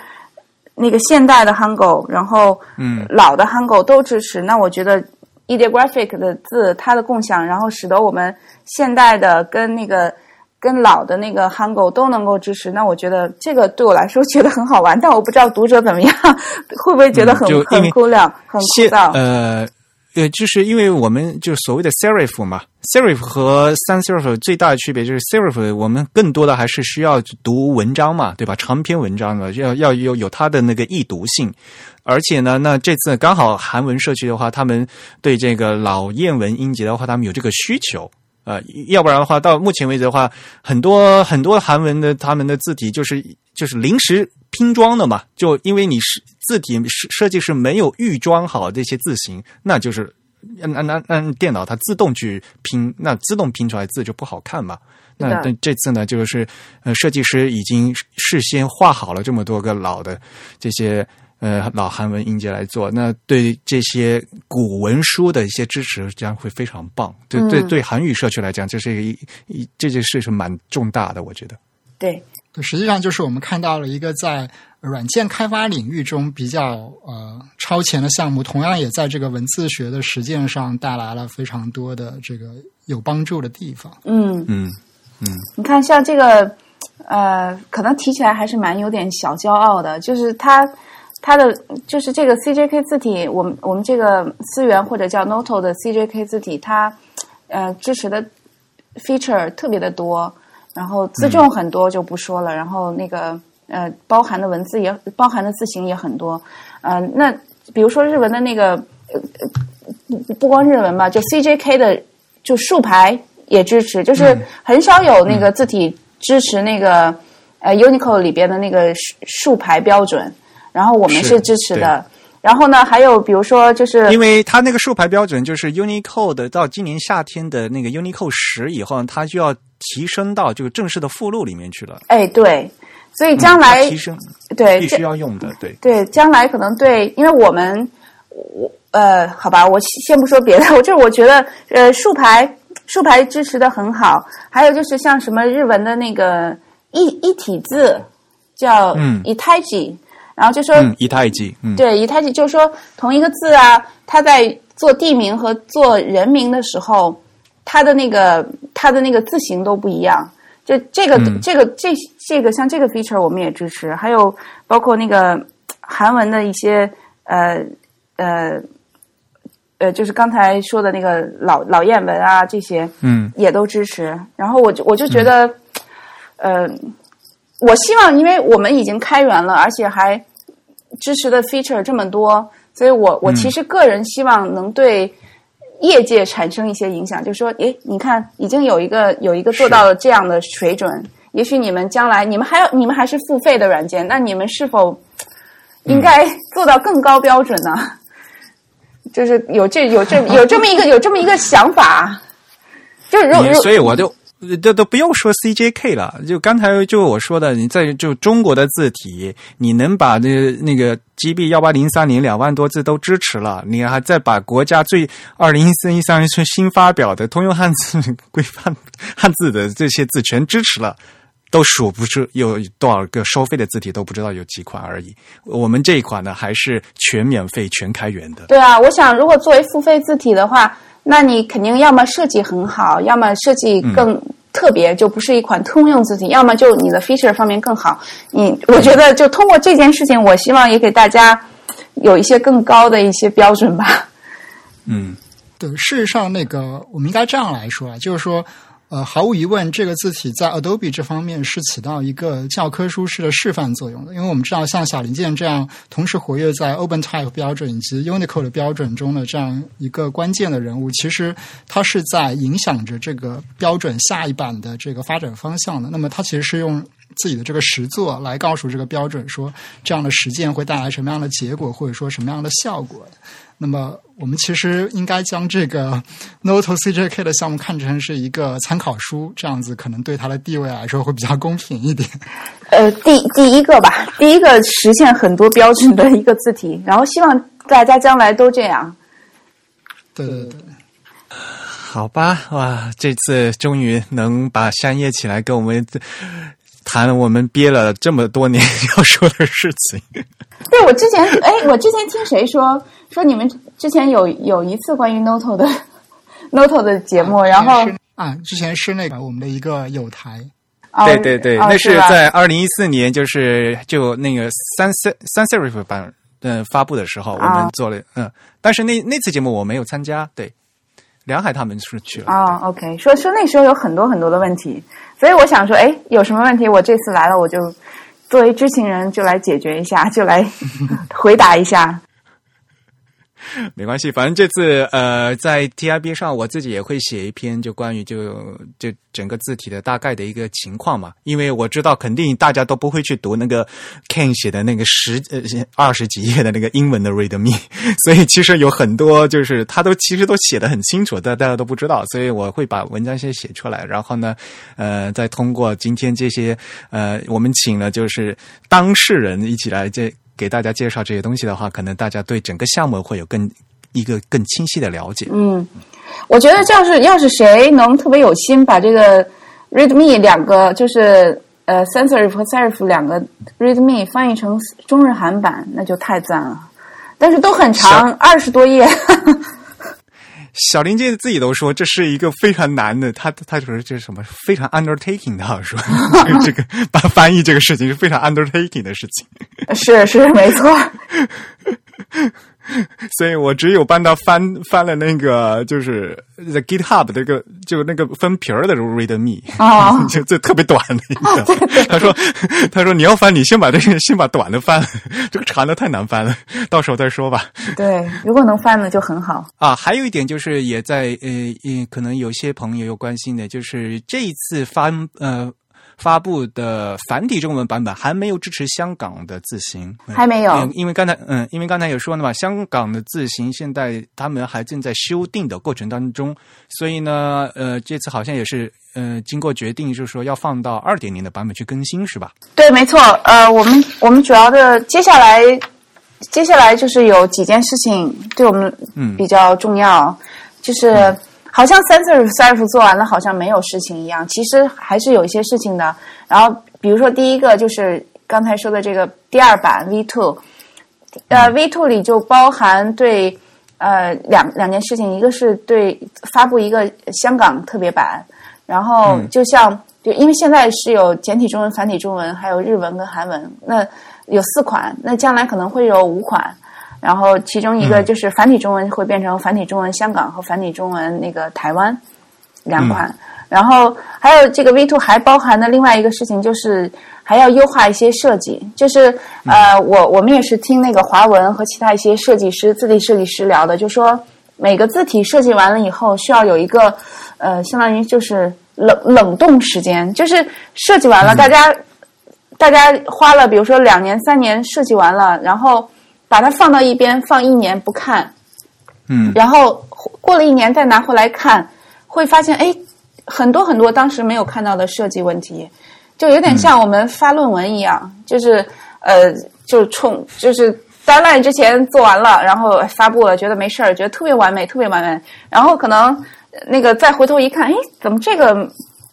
那个现代的 Hango，然后嗯老的 Hango 都支持。那我觉得 ideographic 的字它的共享，然后使得我们现代的跟那个跟老的那个 Hangul 都能够支持，那我觉得这个对我来说 *laughs* 觉得很好玩，但我不知道读者怎么样，*laughs* 会不会觉得很、很枯燥、很枯现燥？呃呃，就是因为我们就所谓的 serif 嘛，serif 和 sans serif 最大的区别就是 serif 我们更多的还是需要读文章嘛，对吧？长篇文章的要要有有它的那个易读性，而且呢，那这次刚好韩文社区的话，他们对这个老谚文音节的话，他们有这个需求。呃，要不然的话，到目前为止的话，很多很多韩文的他们的字体就是就是临时拼装的嘛，就因为你是字体设设计师没有预装好这些字形，那就是按按按按电脑它自动去拼，那自动拼出来字就不好看嘛。那是的但这次呢，就是呃，设计师已经事先画好了这么多个老的这些呃老韩文音节来做，那对这些古文书的一些支持将会非常棒。对对嗯对，韩语社区来讲，这是一一这件事是蛮重大的，我觉得。对，对，实际上就是我们看到了一个在软件开发领域中比较呃超前的项目，同样也在这个文字学的实践上带来了非常多的这个有帮助的地方。嗯，嗯你看像这个，呃，可能提起来还是蛮有点小骄傲的，就是它。它的就是这个 CJK 字体，我们我们这个思源或者叫 Noto 的 CJK 字体，它呃支持的 feature 特别的多，然后字重很多就不说了，然后那个呃包含的文字也包含的字形也很多，呃，那比如说日文的那个呃不不光日文吧，就 CJK 的就竖排也支持，就是很少有那个字体支持那个、呃 Unicode 里边的那个竖竖排标准，然后我们是是支持的。然后呢，还有比如说就是因为它那个竖排标准就是 Unicode 到今年夏天的那个 Unicode 十以后，它就要提升到这个正式的附录里面去了。哎对，所以将来、它提升对必须要用的，对。对，将来可能对，因为我们我呃，好吧，我先不说别的，我就是我觉得呃，竖排竖排支持的很好，还有就是像什么日文的那个一一体字叫嗯一胎记，然后就说、嗯，一太极，嗯，对一太记，就是说同一个字啊，它在做地名和做人名的时候，它的那个它的那个字形都不一样。就这个、嗯这个这这个像这个 feature 我们也支持，还有包括那个韩文的一些呃呃呃，就是刚才说的那个老老谚文啊这些，嗯也都支持。然后我就我就觉得，呃，我希望，因为我们已经开源了，而且还支持的 feature 这么多，所以我我其实个人希望能对业界产生一些影响，就是说，诶，你看，已经有一个有一个做到了这样的水准，也许你们将来你们还要你们还是付费的软件，那你们是否应该做到更高标准呢？就是有这有这有这么一个有这么一个想法，就是如如所以我就都都不用说 CJK 了，就刚才就我说的，你在就中国的字体，你能把那那个 GB 幺八零三零两万多字都支持了，你还再把国家最二零一四一三年新发表的通用汉字规范汉字的这些字全支持了。都数不出有多少个收费的字体，都不知道有几款而已。我们这一款呢，还是全免费、全开源的。对啊，我想如果作为付费字体的话，那你肯定要么设计很好，要么设计更特别，就不是一款通用字体；要么就你的 feature 方面更好。你我觉得就通过这件事情，我希望也给大家有一些更高的一些标准吧。嗯对，事实上，那个我们应该这样来说啊，就是说，呃，毫无疑问，这个字体在 Adobe 这方面是起到一个教科书式的示范作用的。因为我们知道，像小零件这样同时活跃在 OpenType 标准以及 Unicode 标准中的这样一个关键的人物，其实它是在影响着这个标准下一版的这个发展方向的。那么，它其实是用自己的这个实作来告诉这个标准说，这样的实践会带来什么样的结果，或者说什么样的效果。那么，我们其实应该将这个 Noto CJK 的项目看成是一个参考书，这样子可能对它的地位来说会比较公平一点。呃，第第一个吧，第一个实现很多标准的一个字体，然后希望大家将来都这样。对对对。好吧，哇，这次终于能把山叶起来跟我们谈我们憋了这么多年要说的事情。*laughs* 对，我之前哎，我之前听谁说说你们之前有有一次关于 Noto 的 Noto 的节目，然后啊，之前是那个我们的一个友台，哦对对对，哦那是在二零一四年，就是就那个 Sans Sans Serif 版呃发布的时候，我啊。们做了嗯，但是那那次节目我没有参加，对，梁海他们是去了，哦，OK，说说那时候有很多很多的问题，所以我想说，哎，有什么问题，我这次来了，我就作为知情人就来解决一下，就来 *laughs* 回答一下。*laughs* 没关系，反正这次呃，在 TIB 上我自己也会写一篇，就关于就就整个字体的大概的一个情况嘛。因为我知道肯定大家都不会去读那个 Ken 写的那个十呃二十几页的那个英文的 README，*laughs* 所以其实有很多就是他都其实都写的很清楚，但大家都不知道，所以我会把文章先写出来，然后呢，呃，再通过今天这些呃，我们请了就是当事人一起来这。给大家介绍这些东西的话，可能大家对整个项目会有更一个更清晰的了解。嗯，我觉得要是要是谁能特别有心把这个 README 两个就是呃 Sensorif 和 serif 两个 README 翻译成中日韩版，那就太赞了。但是都很长，二十多页。小林健自己都说这是一个非常难的，他他说这是什么非常 undertaking 的，说 *laughs* 这个把翻译这个事情是非常 undertaking 的事情。是是没错，*laughs* 所以我只有帮他翻翻了那个，就是 the GitHub 那个就那个分皮儿的 README，哦 *laughs* 就这特别短的一个。*laughs* 他说他说你要翻，你先把这个先把短的翻了，这个长的太难翻了，到时候再说吧。对，如果能翻了就很好。啊，还有一点就是也在呃，呃可能有些朋友有关心的，就是这一次翻呃发布的繁体中文版本还没有支持香港的字形，嗯还没有。嗯因为刚才嗯，因为刚才也说了嘛，香港的字形现在他们还正在修订的过程当中，所以呢，呃，这次好像也是呃经过决定，就是说要放到二点零的版本去更新，是吧？对，没错。呃，我们我们主要的接下来接下来就是有几件事情对我们嗯。比较重要，就是好像 sensor serif 做完了，好像没有事情一样，其实还是有一些事情的。然后比如说第一个就是刚才说的这个第二版 V two，呃，V two 里就包含对呃两两件事情，一个是对发布一个香港特别版，然后就像、就因为现在是有简体中文、繁体中文，还有日文跟韩文，那有四款，那将来可能会有五款。然后其中一个就是繁体中文会变成繁体中文香港和繁体中文那个台湾两款，然后还有这个 V two 还包含的另外一个事情就是还要优化一些设计，就是呃我我们也是听那个华文和其他一些设计师、字体设计师聊的，就说每个字体设计完了以后需要有一个呃相当于就是冷冷冻时间，就是设计完了大家。大家花了，比如说两年、三年设计完了，然后把它放到一边，放一年不看，嗯然后过了一年再拿回来看，会发现哎，很多很多当时没有看到的设计问题，就有点像我们发论文一样，就是呃，就冲就是 deadline 之前做完了，然后发布了，觉得没事儿，觉得特别完美，特别完美，然后可能那个再回头一看，哎，怎么这个？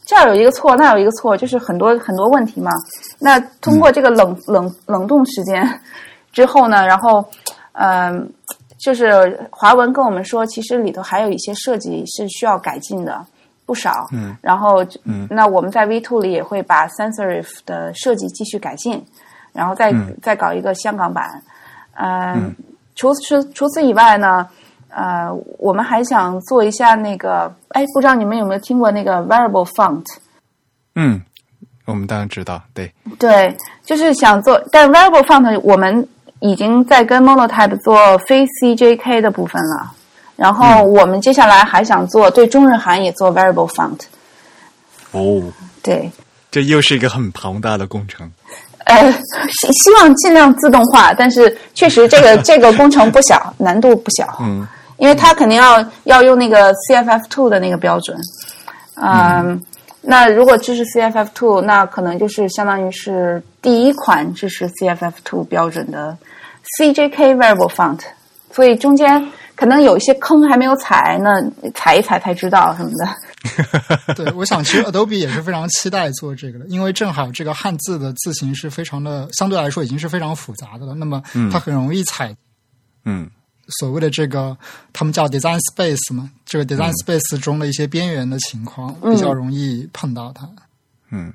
这儿有一个错，那有一个错，就是很多很多问题嘛。那通过这个冷、冷冷冻时间之后呢，然后嗯、就是华文跟我们说，其实里头还有一些设计是需要改进的，不少。嗯，然后嗯那我们在 V two 里也会把 Sensorif 的设计继续改进，然后再、嗯再搞一个香港版。嗯，除此除此以外呢，呃，我们还想做一下那个，哎，不知道你们有没有听过那个 variable font？嗯，我们当然知道，对，对，就是想做，但 variable font 我们已经在跟 Monotype 做非 CJK 的部分了，然后我们接下来还想做对中日韩也做 variable font。哦，对，这又是一个很庞大的工程。呃，希希望尽量自动化，但是确实这个 *laughs* 这个工程不小，*laughs* 难度不小。嗯因为它肯定要要用那个 CFF two 的那个标准。嗯，那如果支持 CFF two，那可能就是相当于是第一款支持 CFF two 标准的 CJK variable font，所以中间可能有一些坑还没有踩，那踩一踩才知道什么的。*laughs* 对，我想其实 Adobe 也是非常期待做这个的，因为正好这个汉字的字形是非常的，相对来说已经是非常复杂的了，那么它很容易踩。嗯，所谓的这个他们叫 design space 嘛，这个 design space 中的一些边缘的情况，比较容易碰到它。嗯，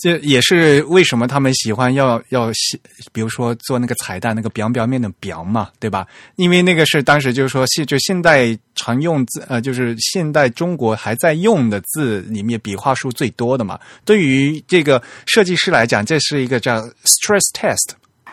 这也是为什么他们喜欢要要写，比如说做那个彩蛋那个表表面的表嘛，对吧？因为那个是当时就是说现就现代常用字呃，就是现代中国还在用的字里面笔画数最多的嘛。对于这个设计师来讲，这是一个叫 stress test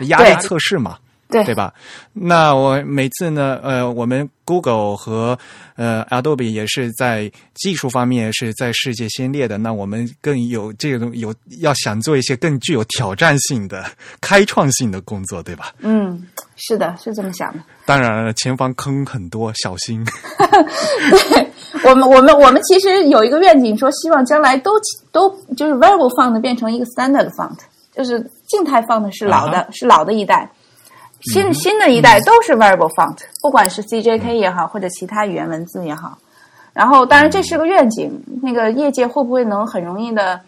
压力测试嘛。对对吧？那我每次呢，呃，我们 Google 和呃 Adobe 也是在技术方面是在世界先列的。那我们更有这种有要想做一些更具有挑战性的、开创性的工作，对吧？嗯，是的，是这么想的。当然了，前方坑很多，小心。*laughs* 对我们，我们，我们其实有一个愿景，说希望将来都都就是 variable font 变成一个 standard font，就是静态 font 是老的，啊是老的一代。新新的一代都是 variable font，不管是 CJK 也好，或者其他语言文字也好。然后，当然这是个愿景，那个业界会不会能很容易的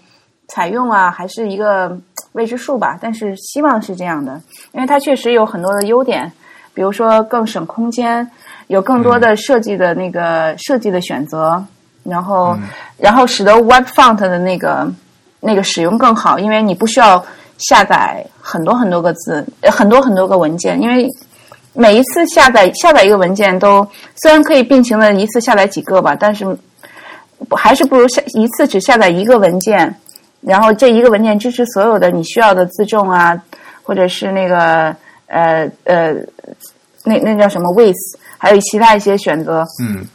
采用啊，还是一个未知数吧。但是希望是这样的，因为它确实有很多的优点，比如说更省空间，有更多的设计的那个设计的选择，然后然后使得 Web Font 的那个那个使用更好，因为你不需要下载很多很多个字，很多很多个文件，因为每一次下载下载一个文件都虽然可以并行的一次下载几个吧，但是还是不如下一次只下载一个文件，然后这一个文件支持所有的你需要的自重啊，或者是那个呃呃那那叫什么 with，还有其他一些选择，嗯，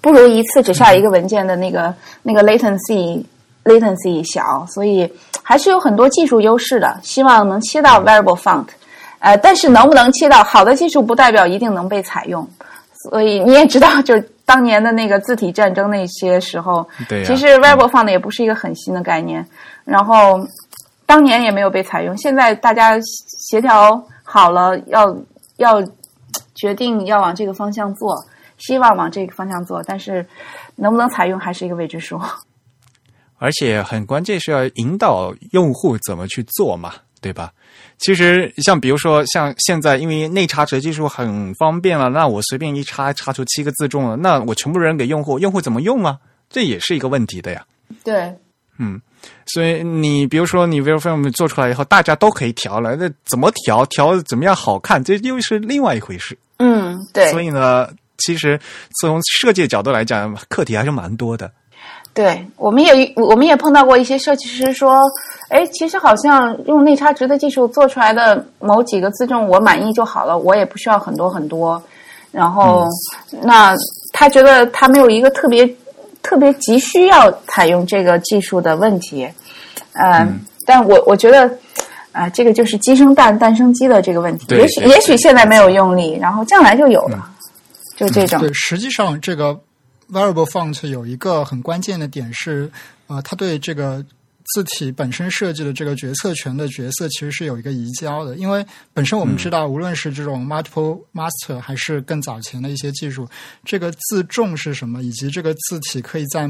不如一次只下一个文件的那个那个 latency latency 小，所以还是有很多技术优势的。希望能切到 variable font，呃，但是能不能切到好的技术，不代表一定能被采用。所以你也知道，就是当年的那个字体战争那些时候，其实 variable font 也不是一个很新的概念，然后当年也没有被采用。现在大家协调好了，要要决定要往这个方向做，希望往这个方向做，但是能不能采用还是一个未知数。而且很关键是要引导用户怎么去做嘛，对吧？其实像比如说像现在，因为内插值技术很方便了，那我随便一插插出七个字重了，那我全部扔给用户，用户怎么用啊？这也是一个问题的呀。对，嗯，所以你比如说你 v i r f i l m 做出来以后，大家都可以调了，那怎么调，调怎么样好看，这又是另外一回事。嗯，对，所以呢，其实从设计角度来讲，课题还是蛮多的。对，我们也我们也碰到过一些设计师说，哎，其实好像用内插值的技术做出来的某几个字重我满意就好了，我也不需要很多很多。然后，那他觉得他没有一个特别特别急需要采用这个技术的问题。嗯，但我我觉得。啊、这个就是鸡生蛋，蛋生鸡的这个问题。也许也许现在没有用力，然后将来就有了，就这种。对，实际上这个 variable font 有一个很关键的点是，呃，它对这个字体本身设计的这个决策权的角色其实是有一个移交的，因为本身我们知道，无论是这种 multiple master 还是更早前的一些技术，这个字重是什么，以及这个字体可以在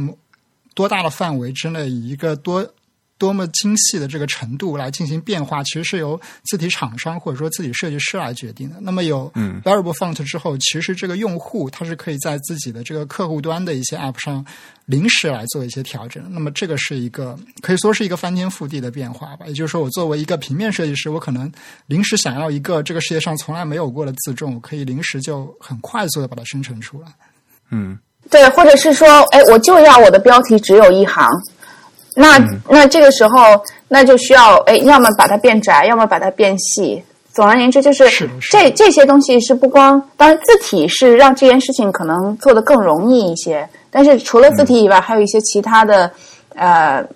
多大的范围之内以一个多。多么精细的这个程度来进行变化，其实是由字体厂商或者说字体设计师来决定的。那么有嗯 variable font 之后，其实这个用户他是可以在自己的这个客户端的一些 app 上临时来做一些调整。那么这个是一个可以说是一个翻天覆地的变化吧。也就是说，我作为一个平面设计师，我可能临时想要一个这个世界上从来没有过的字重，我可以临时就很快速的把它生成出来。嗯对，或者是说，哎，我就要我的标题只有一行，那、那这个时候，那就需要，哎，要么把它变窄，要么把它变细。总而言之，就是这这些东西是不光，当然字体是让这件事情可能做得更容易一些，但是除了字体以外，还有一些其他的，呃，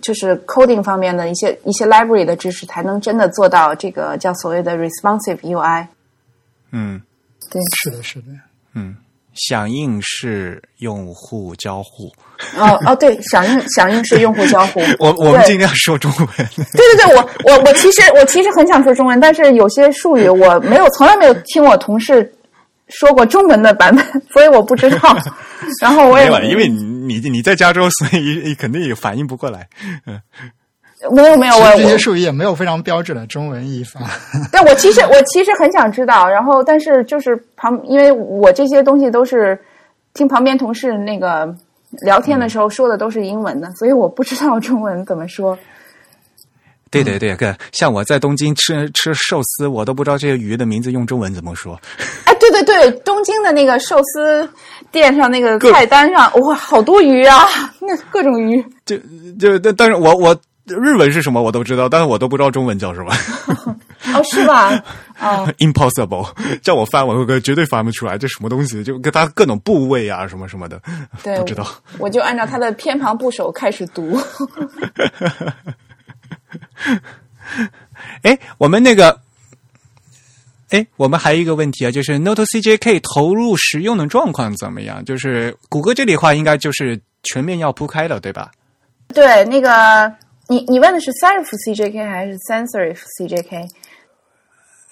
就是 coding 方面的一些一些 library 的知识，才能真的做到这个叫所谓的 responsive UI。嗯对，是的，是的。嗯，响应式用户交互。哦哦，对，响应响应是用户交互。我我们尽量说中文。对对对，我我我其实我其实很想说中文，但是有些术语我没有从来没有听我同事说过中文的版本，所以我不知道。*laughs* 然后我也没，因为你你你在加州，所以肯定也反应不过来。嗯没有没有，我这些术语也没有非常标准的中文译法。*laughs* 但我其实我其实很想知道，然后但是就是旁，因为我这些东西都是听旁边同事那个聊天的时候说的都是英文的，所以我不知道中文怎么说。对对对，对像我在东京吃吃寿司，我都不知道这些鱼的名字用中文怎么说。哎，对对对，东京的那个寿司店上那个菜单上，哇，好多鱼啊，*laughs* 那各种鱼。就就但但是我我日文是什么我都知道，但是我都不知道中文叫什么。*laughs* *laughs* 哦，是吧？*laughs* 哦，Impossible，叫我翻我我绝对翻不出来，这什么东西？就跟它各种部位啊，什么什么的，对，不知道。我就按照它的偏旁部首开始读。*laughs* 哎，我们那个，哎，我们还有一个问题啊，就是 Note CJK 投入使用的状况怎么样？就是谷歌这里的话，应该就是全面要铺开了，对吧？对，那个你你问的是 Serif CJK 还是 Sensorif CJK？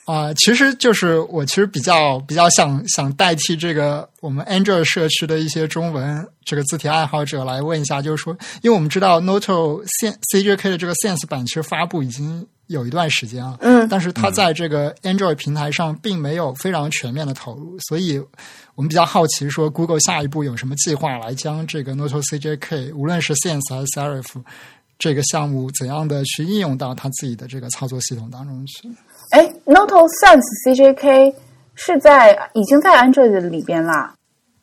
啊、其实就是我其实比较比较想想代替这个我们 Android 社区的一些中文这个字体爱好者来问一下，就是说，因为我们知道 Noto Sen CJK 的这个 Sense 版其实发布已经有一段时间了，嗯但是它在这个 Android 平台上并没有非常全面的投入，所以我们比较好奇说，Google 下一步有什么计划来将这个 Noto CJK 无论是 Sense 还是 Serif 这个项目怎样的去应用到它自己的这个操作系统当中去？哎，Noto Sense CJK 是在已经在 Android 里边啦。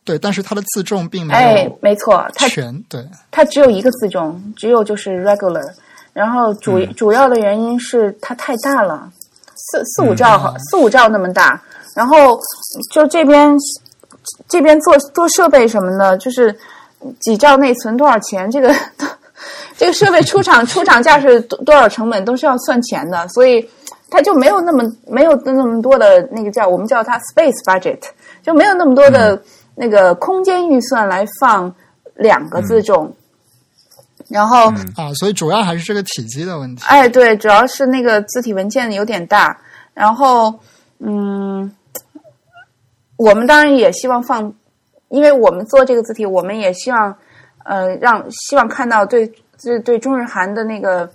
对，但是它的自重并没有哎有，没错，它全对。它只有一个自重，只有就是 regular，然后主、主要的原因是它太大了，四四五兆、嗯。四五兆那么大，然后就这边这边做做设备什么的，就是几兆内存多少钱，这个 *laughs* 这个设备出厂出厂价是多多少成本都是要算钱的，所以它就没有那么没有那么多的那个叫我们叫它 space budget，就没有那么多的那个空间预算来放两个自重。然后，啊，所以主要还是这个体积的问题。哎，对，主要是那个字体文件有点大。然后，嗯，我们当然也希望放，因为我们做这个字体，我们也希望，呃，让希望看到对对对中日韩的那个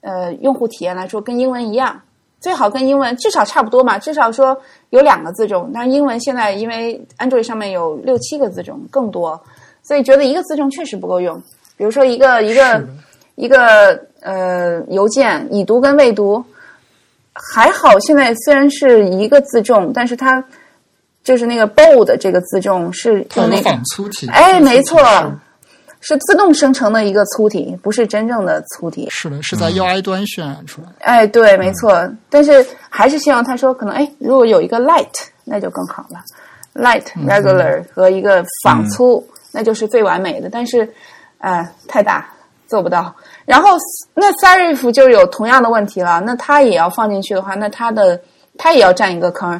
呃用户体验来说，跟英文一样，最好跟英文至少差不多嘛，至少说有两个字重。但是英文现在因为 Android 上面有六七个字重更多，所以觉得一个字重确实不够用。比如说一个一个一个呃邮件已读跟未读，还好现在虽然是一个字重，但是它就是那个 bold 这个字重是它有那个仿粗体，哎，没错是，自动生成的一个粗体，不是真正的粗体。是的，是在 UI 端渲染出来。哎，对，没错。但是还是希望他说，可能哎，如果有一个 light，那就更好了。light regular 和一个仿粗，那就是最完美的。但是，呃，太大做不到。然后那 Serif 就有同样的问题了。那它也要放进去的话，那它的它也要占一个坑。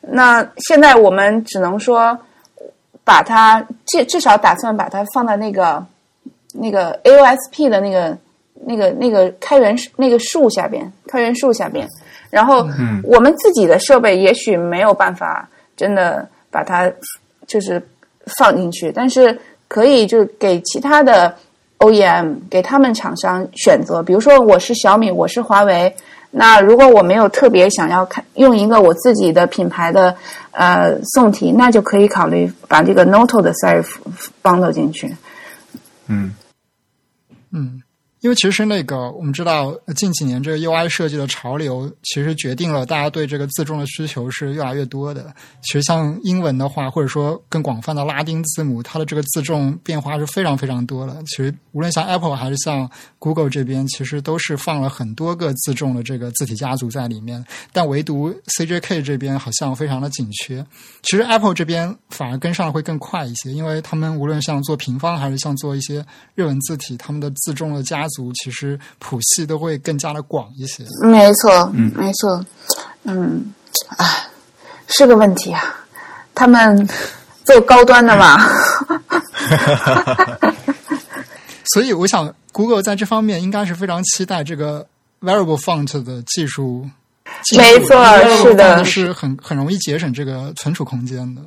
那现在我们只能说，把它至至少打算把它放在那个那个 AOSP 的那个那个那个开源那个树下边，开源树下边。然后我们自己的设备也许没有办法真的把它就是放进去，但是可以就是给其他的 OEM 给他们厂商选择，比如说我是小米，我是华为。那如果我没有特别想要看用一个我自己的品牌的呃宋体，那就可以考虑把这个 Noto 的 Serif 放到进去。嗯嗯，因为其实那个我们知道，近几年这个 UI 设计的潮流，其实决定了大家对这个字重的需求是越来越多的。其实像英文的话，或者说更广泛的拉丁字母，它的这个字重变化是非常非常多的。其实无论像 Apple 还是像 Google 这边，其实都是放了很多个字重的这个字体家族在里面，但唯独 CJK 这边好像非常的紧缺。其实 Apple 这边反而跟上会更快一些，因为他们无论像做平方还是像做一些日文字体，他们的字重的家族族其实谱系都会更加的广一些。没错，嗯，没错，嗯，啊，是个问题啊。他们做高端的嘛 *laughs* *laughs* 所以我想，Google 在这方面应该是非常期待这个 Variable Font 的技术。没错是的是很很容易节省这个存储空间的。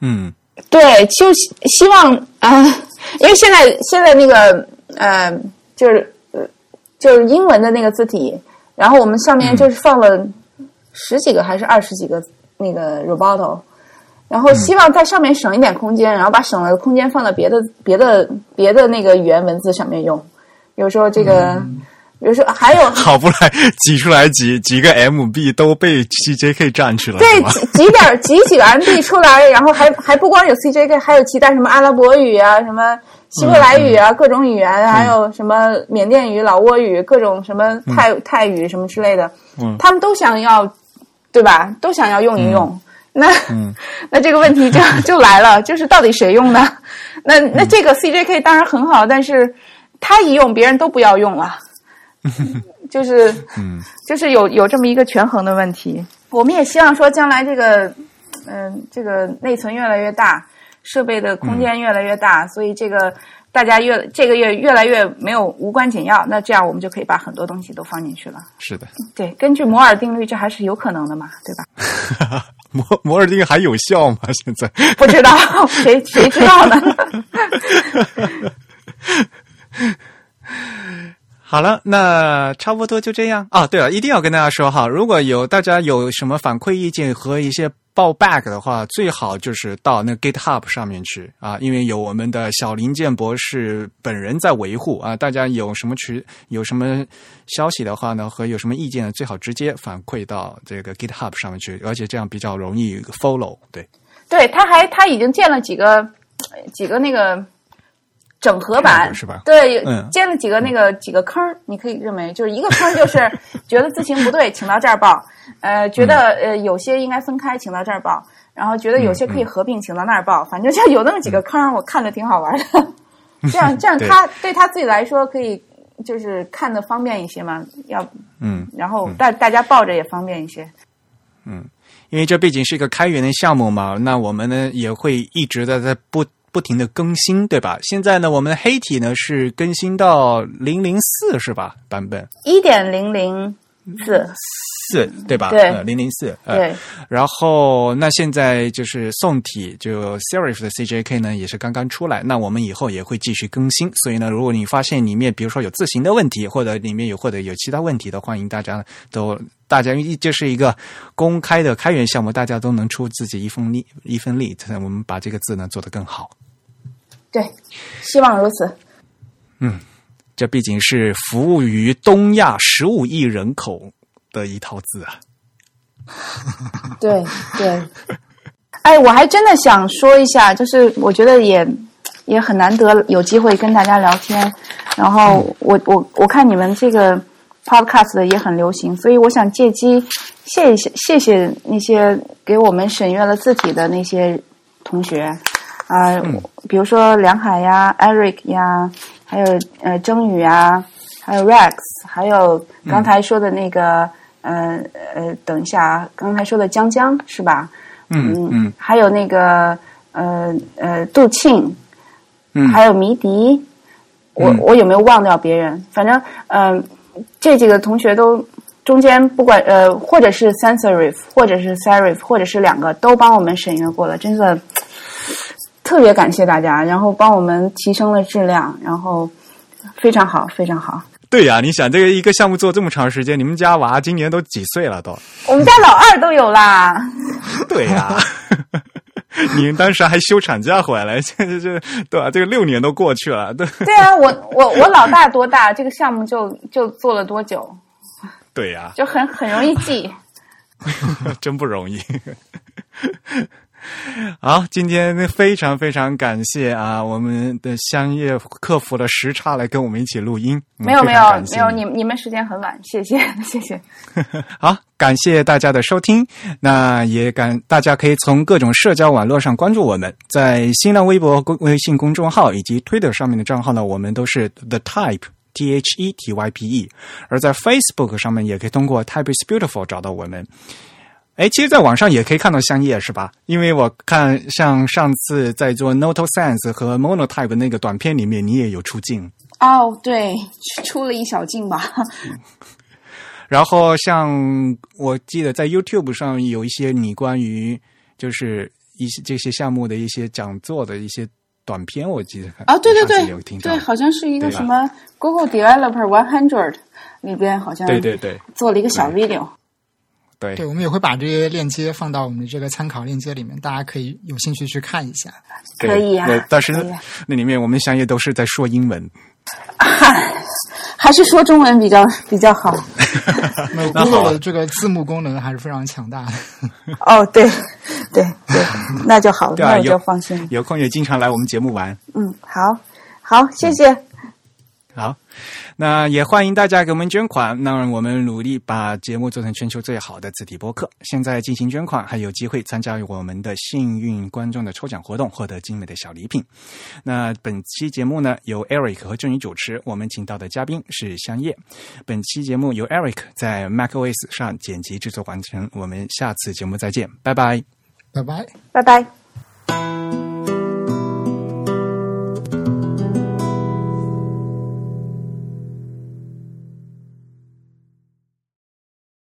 嗯对，就希希望啊、因为现在现在那个呃，就是呃就是英文的那个字体，然后我们上面就是放了十几个还是二十几个那个 Roboto，然后希望在上面省一点空间，然后把省了的空间放到别的别的别的那个语言文字上面用。有时候这个，比如说还有 *laughs* 好不来挤出来几几个 MB 都被 CJK 占去了，对挤挤点儿挤几个 MB 出来，然后还还不光有 CJK，还有其他什么阿拉伯语啊，什么希伯来语啊，各种语言，还有什么缅甸语、老挝语，各种什么泰、泰语什么之类的，嗯他们都想要，对吧？都想要用一用。*laughs* 那、嗯 *laughs* 那这个问题就 *laughs* 就来了，就是到底谁用呢？那那这个 CJK 当然很好，但是他一用，别人都不要用了，就是嗯就是有有这么一个权衡的问题。我们也希望说，将来这个，嗯、这个内存越来越大，设备的空间越来越大，所以这个大家越这个月越来越没有无关紧要，那这样我们就可以把很多东西都放进去了。是的，对，根据摩尔定律，这还是有可能的嘛，对吧？*laughs* 摩摩尔定律还有效吗？现在不知道谁谁知道呢？*laughs* 好了，那差不多就这样啊。对了，一定要跟大家说哈，如果有大家有什么反馈意见和一些报 back 的话，最好就是到那 GitHub 上面去啊，因为有我们的小林建博士本人在维护啊。大家有什么渠有什么消息的话呢，和有什么意见，最好直接反馈到这个 GitHub 上面去，而且这样比较容易 follow。对，对，他还他已经建了几个几个那个整合版是吧？对，嗯。建了几个那个几个坑儿，你可以认为就是一个坑，就是 *laughs* 觉得字形不对，请到这儿报；呃，觉得呃有些应该分开，请到这儿报；然后觉得有些可以合并，请到那儿报。反正就有那么几个坑儿，我看着挺好玩的。*laughs* 这样这样他对他自己来说可以就是看的方便一些嘛，要嗯。然后大大家抱着也方便一些。嗯因为这毕竟是一个开源的项目嘛，那我们呢也会一直的在不不停的更新，对吧？现在呢，我们的黑体呢是更新到零零四是吧？版本一点零零四，四对吧？对零零四。呃对，然后那现在就是宋体就 Serif 的 CJK 呢也是刚刚出来，那我们以后也会继续更新。所以呢，如果你发现里面比如说有字形的问题，或者里面有或者有其他问题的，欢迎大家都大家一这是一个公开的开源项目，大家都能出自己一份力一份力，我们把这个字呢做得更好。对，希望如此。嗯这毕竟是服务于东亚十五亿人口的一套字啊。*laughs* 对对，哎，我还真的想说一下，就是我觉得也也很难得有机会跟大家聊天，然后我我我看你们这个 podcast 的也很流行，所以我想借机谢谢谢谢那些给我们审阅了字体的那些同学啊、比如说梁海呀、Eric 呀，还有呃征宇啊，还有 Rex，还有刚才说的那个。呃呃，等一下啊，刚才说的江江是吧？嗯嗯还有那个呃呃杜庆，嗯还有迷笛，我、嗯我有没有忘掉别人？反正嗯、呃这几个同学都中间不管呃，或者是 Sensorif，或者是 Serif，或者是两个都帮我们审阅过了，真的特别感谢大家，然后帮我们提升了质量，然后非常好，非常好。对呀、你想这个一个项目做这么长时间，你们家娃今年都几岁了都？我们家老二都有啦，*laughs* 对呀、*laughs* 你们当时还休产假回来，现在这对吧？这个六年都过去了，对 *laughs* 对啊，我我我老大多大，这个项目就就做了多久，对呀、就很很容易记。真不容易。*laughs* 好，今天非常非常感谢啊，我们的香叶克服了时差来跟我们一起录音。嗯没有没有没有，你你们时间很晚，谢谢 *laughs* 谢谢。*laughs* 好，感谢大家的收听。那也感大家可以从各种社交网络上关注我们，在新浪微博、公微信公众号以及 Twitter 上面的账号呢，我们都是 The Type T H E T Y P E。而在 Facebook 上面也可以通过 Type is Beautiful 找到我们。哎，其实，在网上也可以看到香叶，是吧？因为我看像上次在做 Noto Sense 和 Monotype 那个短片里面，你也有出镜。哦，对，出了一小镜吧。*laughs* 然后像我记得在 YouTube 上有一些你关于就是一些这些项目的一些讲座的一些短片，我记得啊，对对对听对，好像是一个什么 Google Developer One Hundred 里边好像对对对做了一个小 video。对对，我们也会把这些链接放到我们的这个参考链接里面，大家可以有兴趣去看一下。可以啊那但是啊那里面我们相约都是在说英文，*laughs* 还是说中文比较比较好。*laughs* 那那好 Google 的这个字幕功能还是非常强大的。*laughs* 哦，对对对，那就好了，啊，那我就放心了。有空也经常来我们节目玩。嗯，好，好，谢谢。好，那也欢迎大家给我们捐款，让我们努力把节目做成全球最好的字体播客。现在进行捐款，还有机会参加我们的幸运观众的抽奖活动，获得精美的小礼品。那本期节目呢，由 Eric 和郑宇主持，我们请到的嘉宾是香叶。本期节目由 Eric 在 macOS 上剪辑制作完成，我们下次节目再见，拜拜。拜拜。拜拜。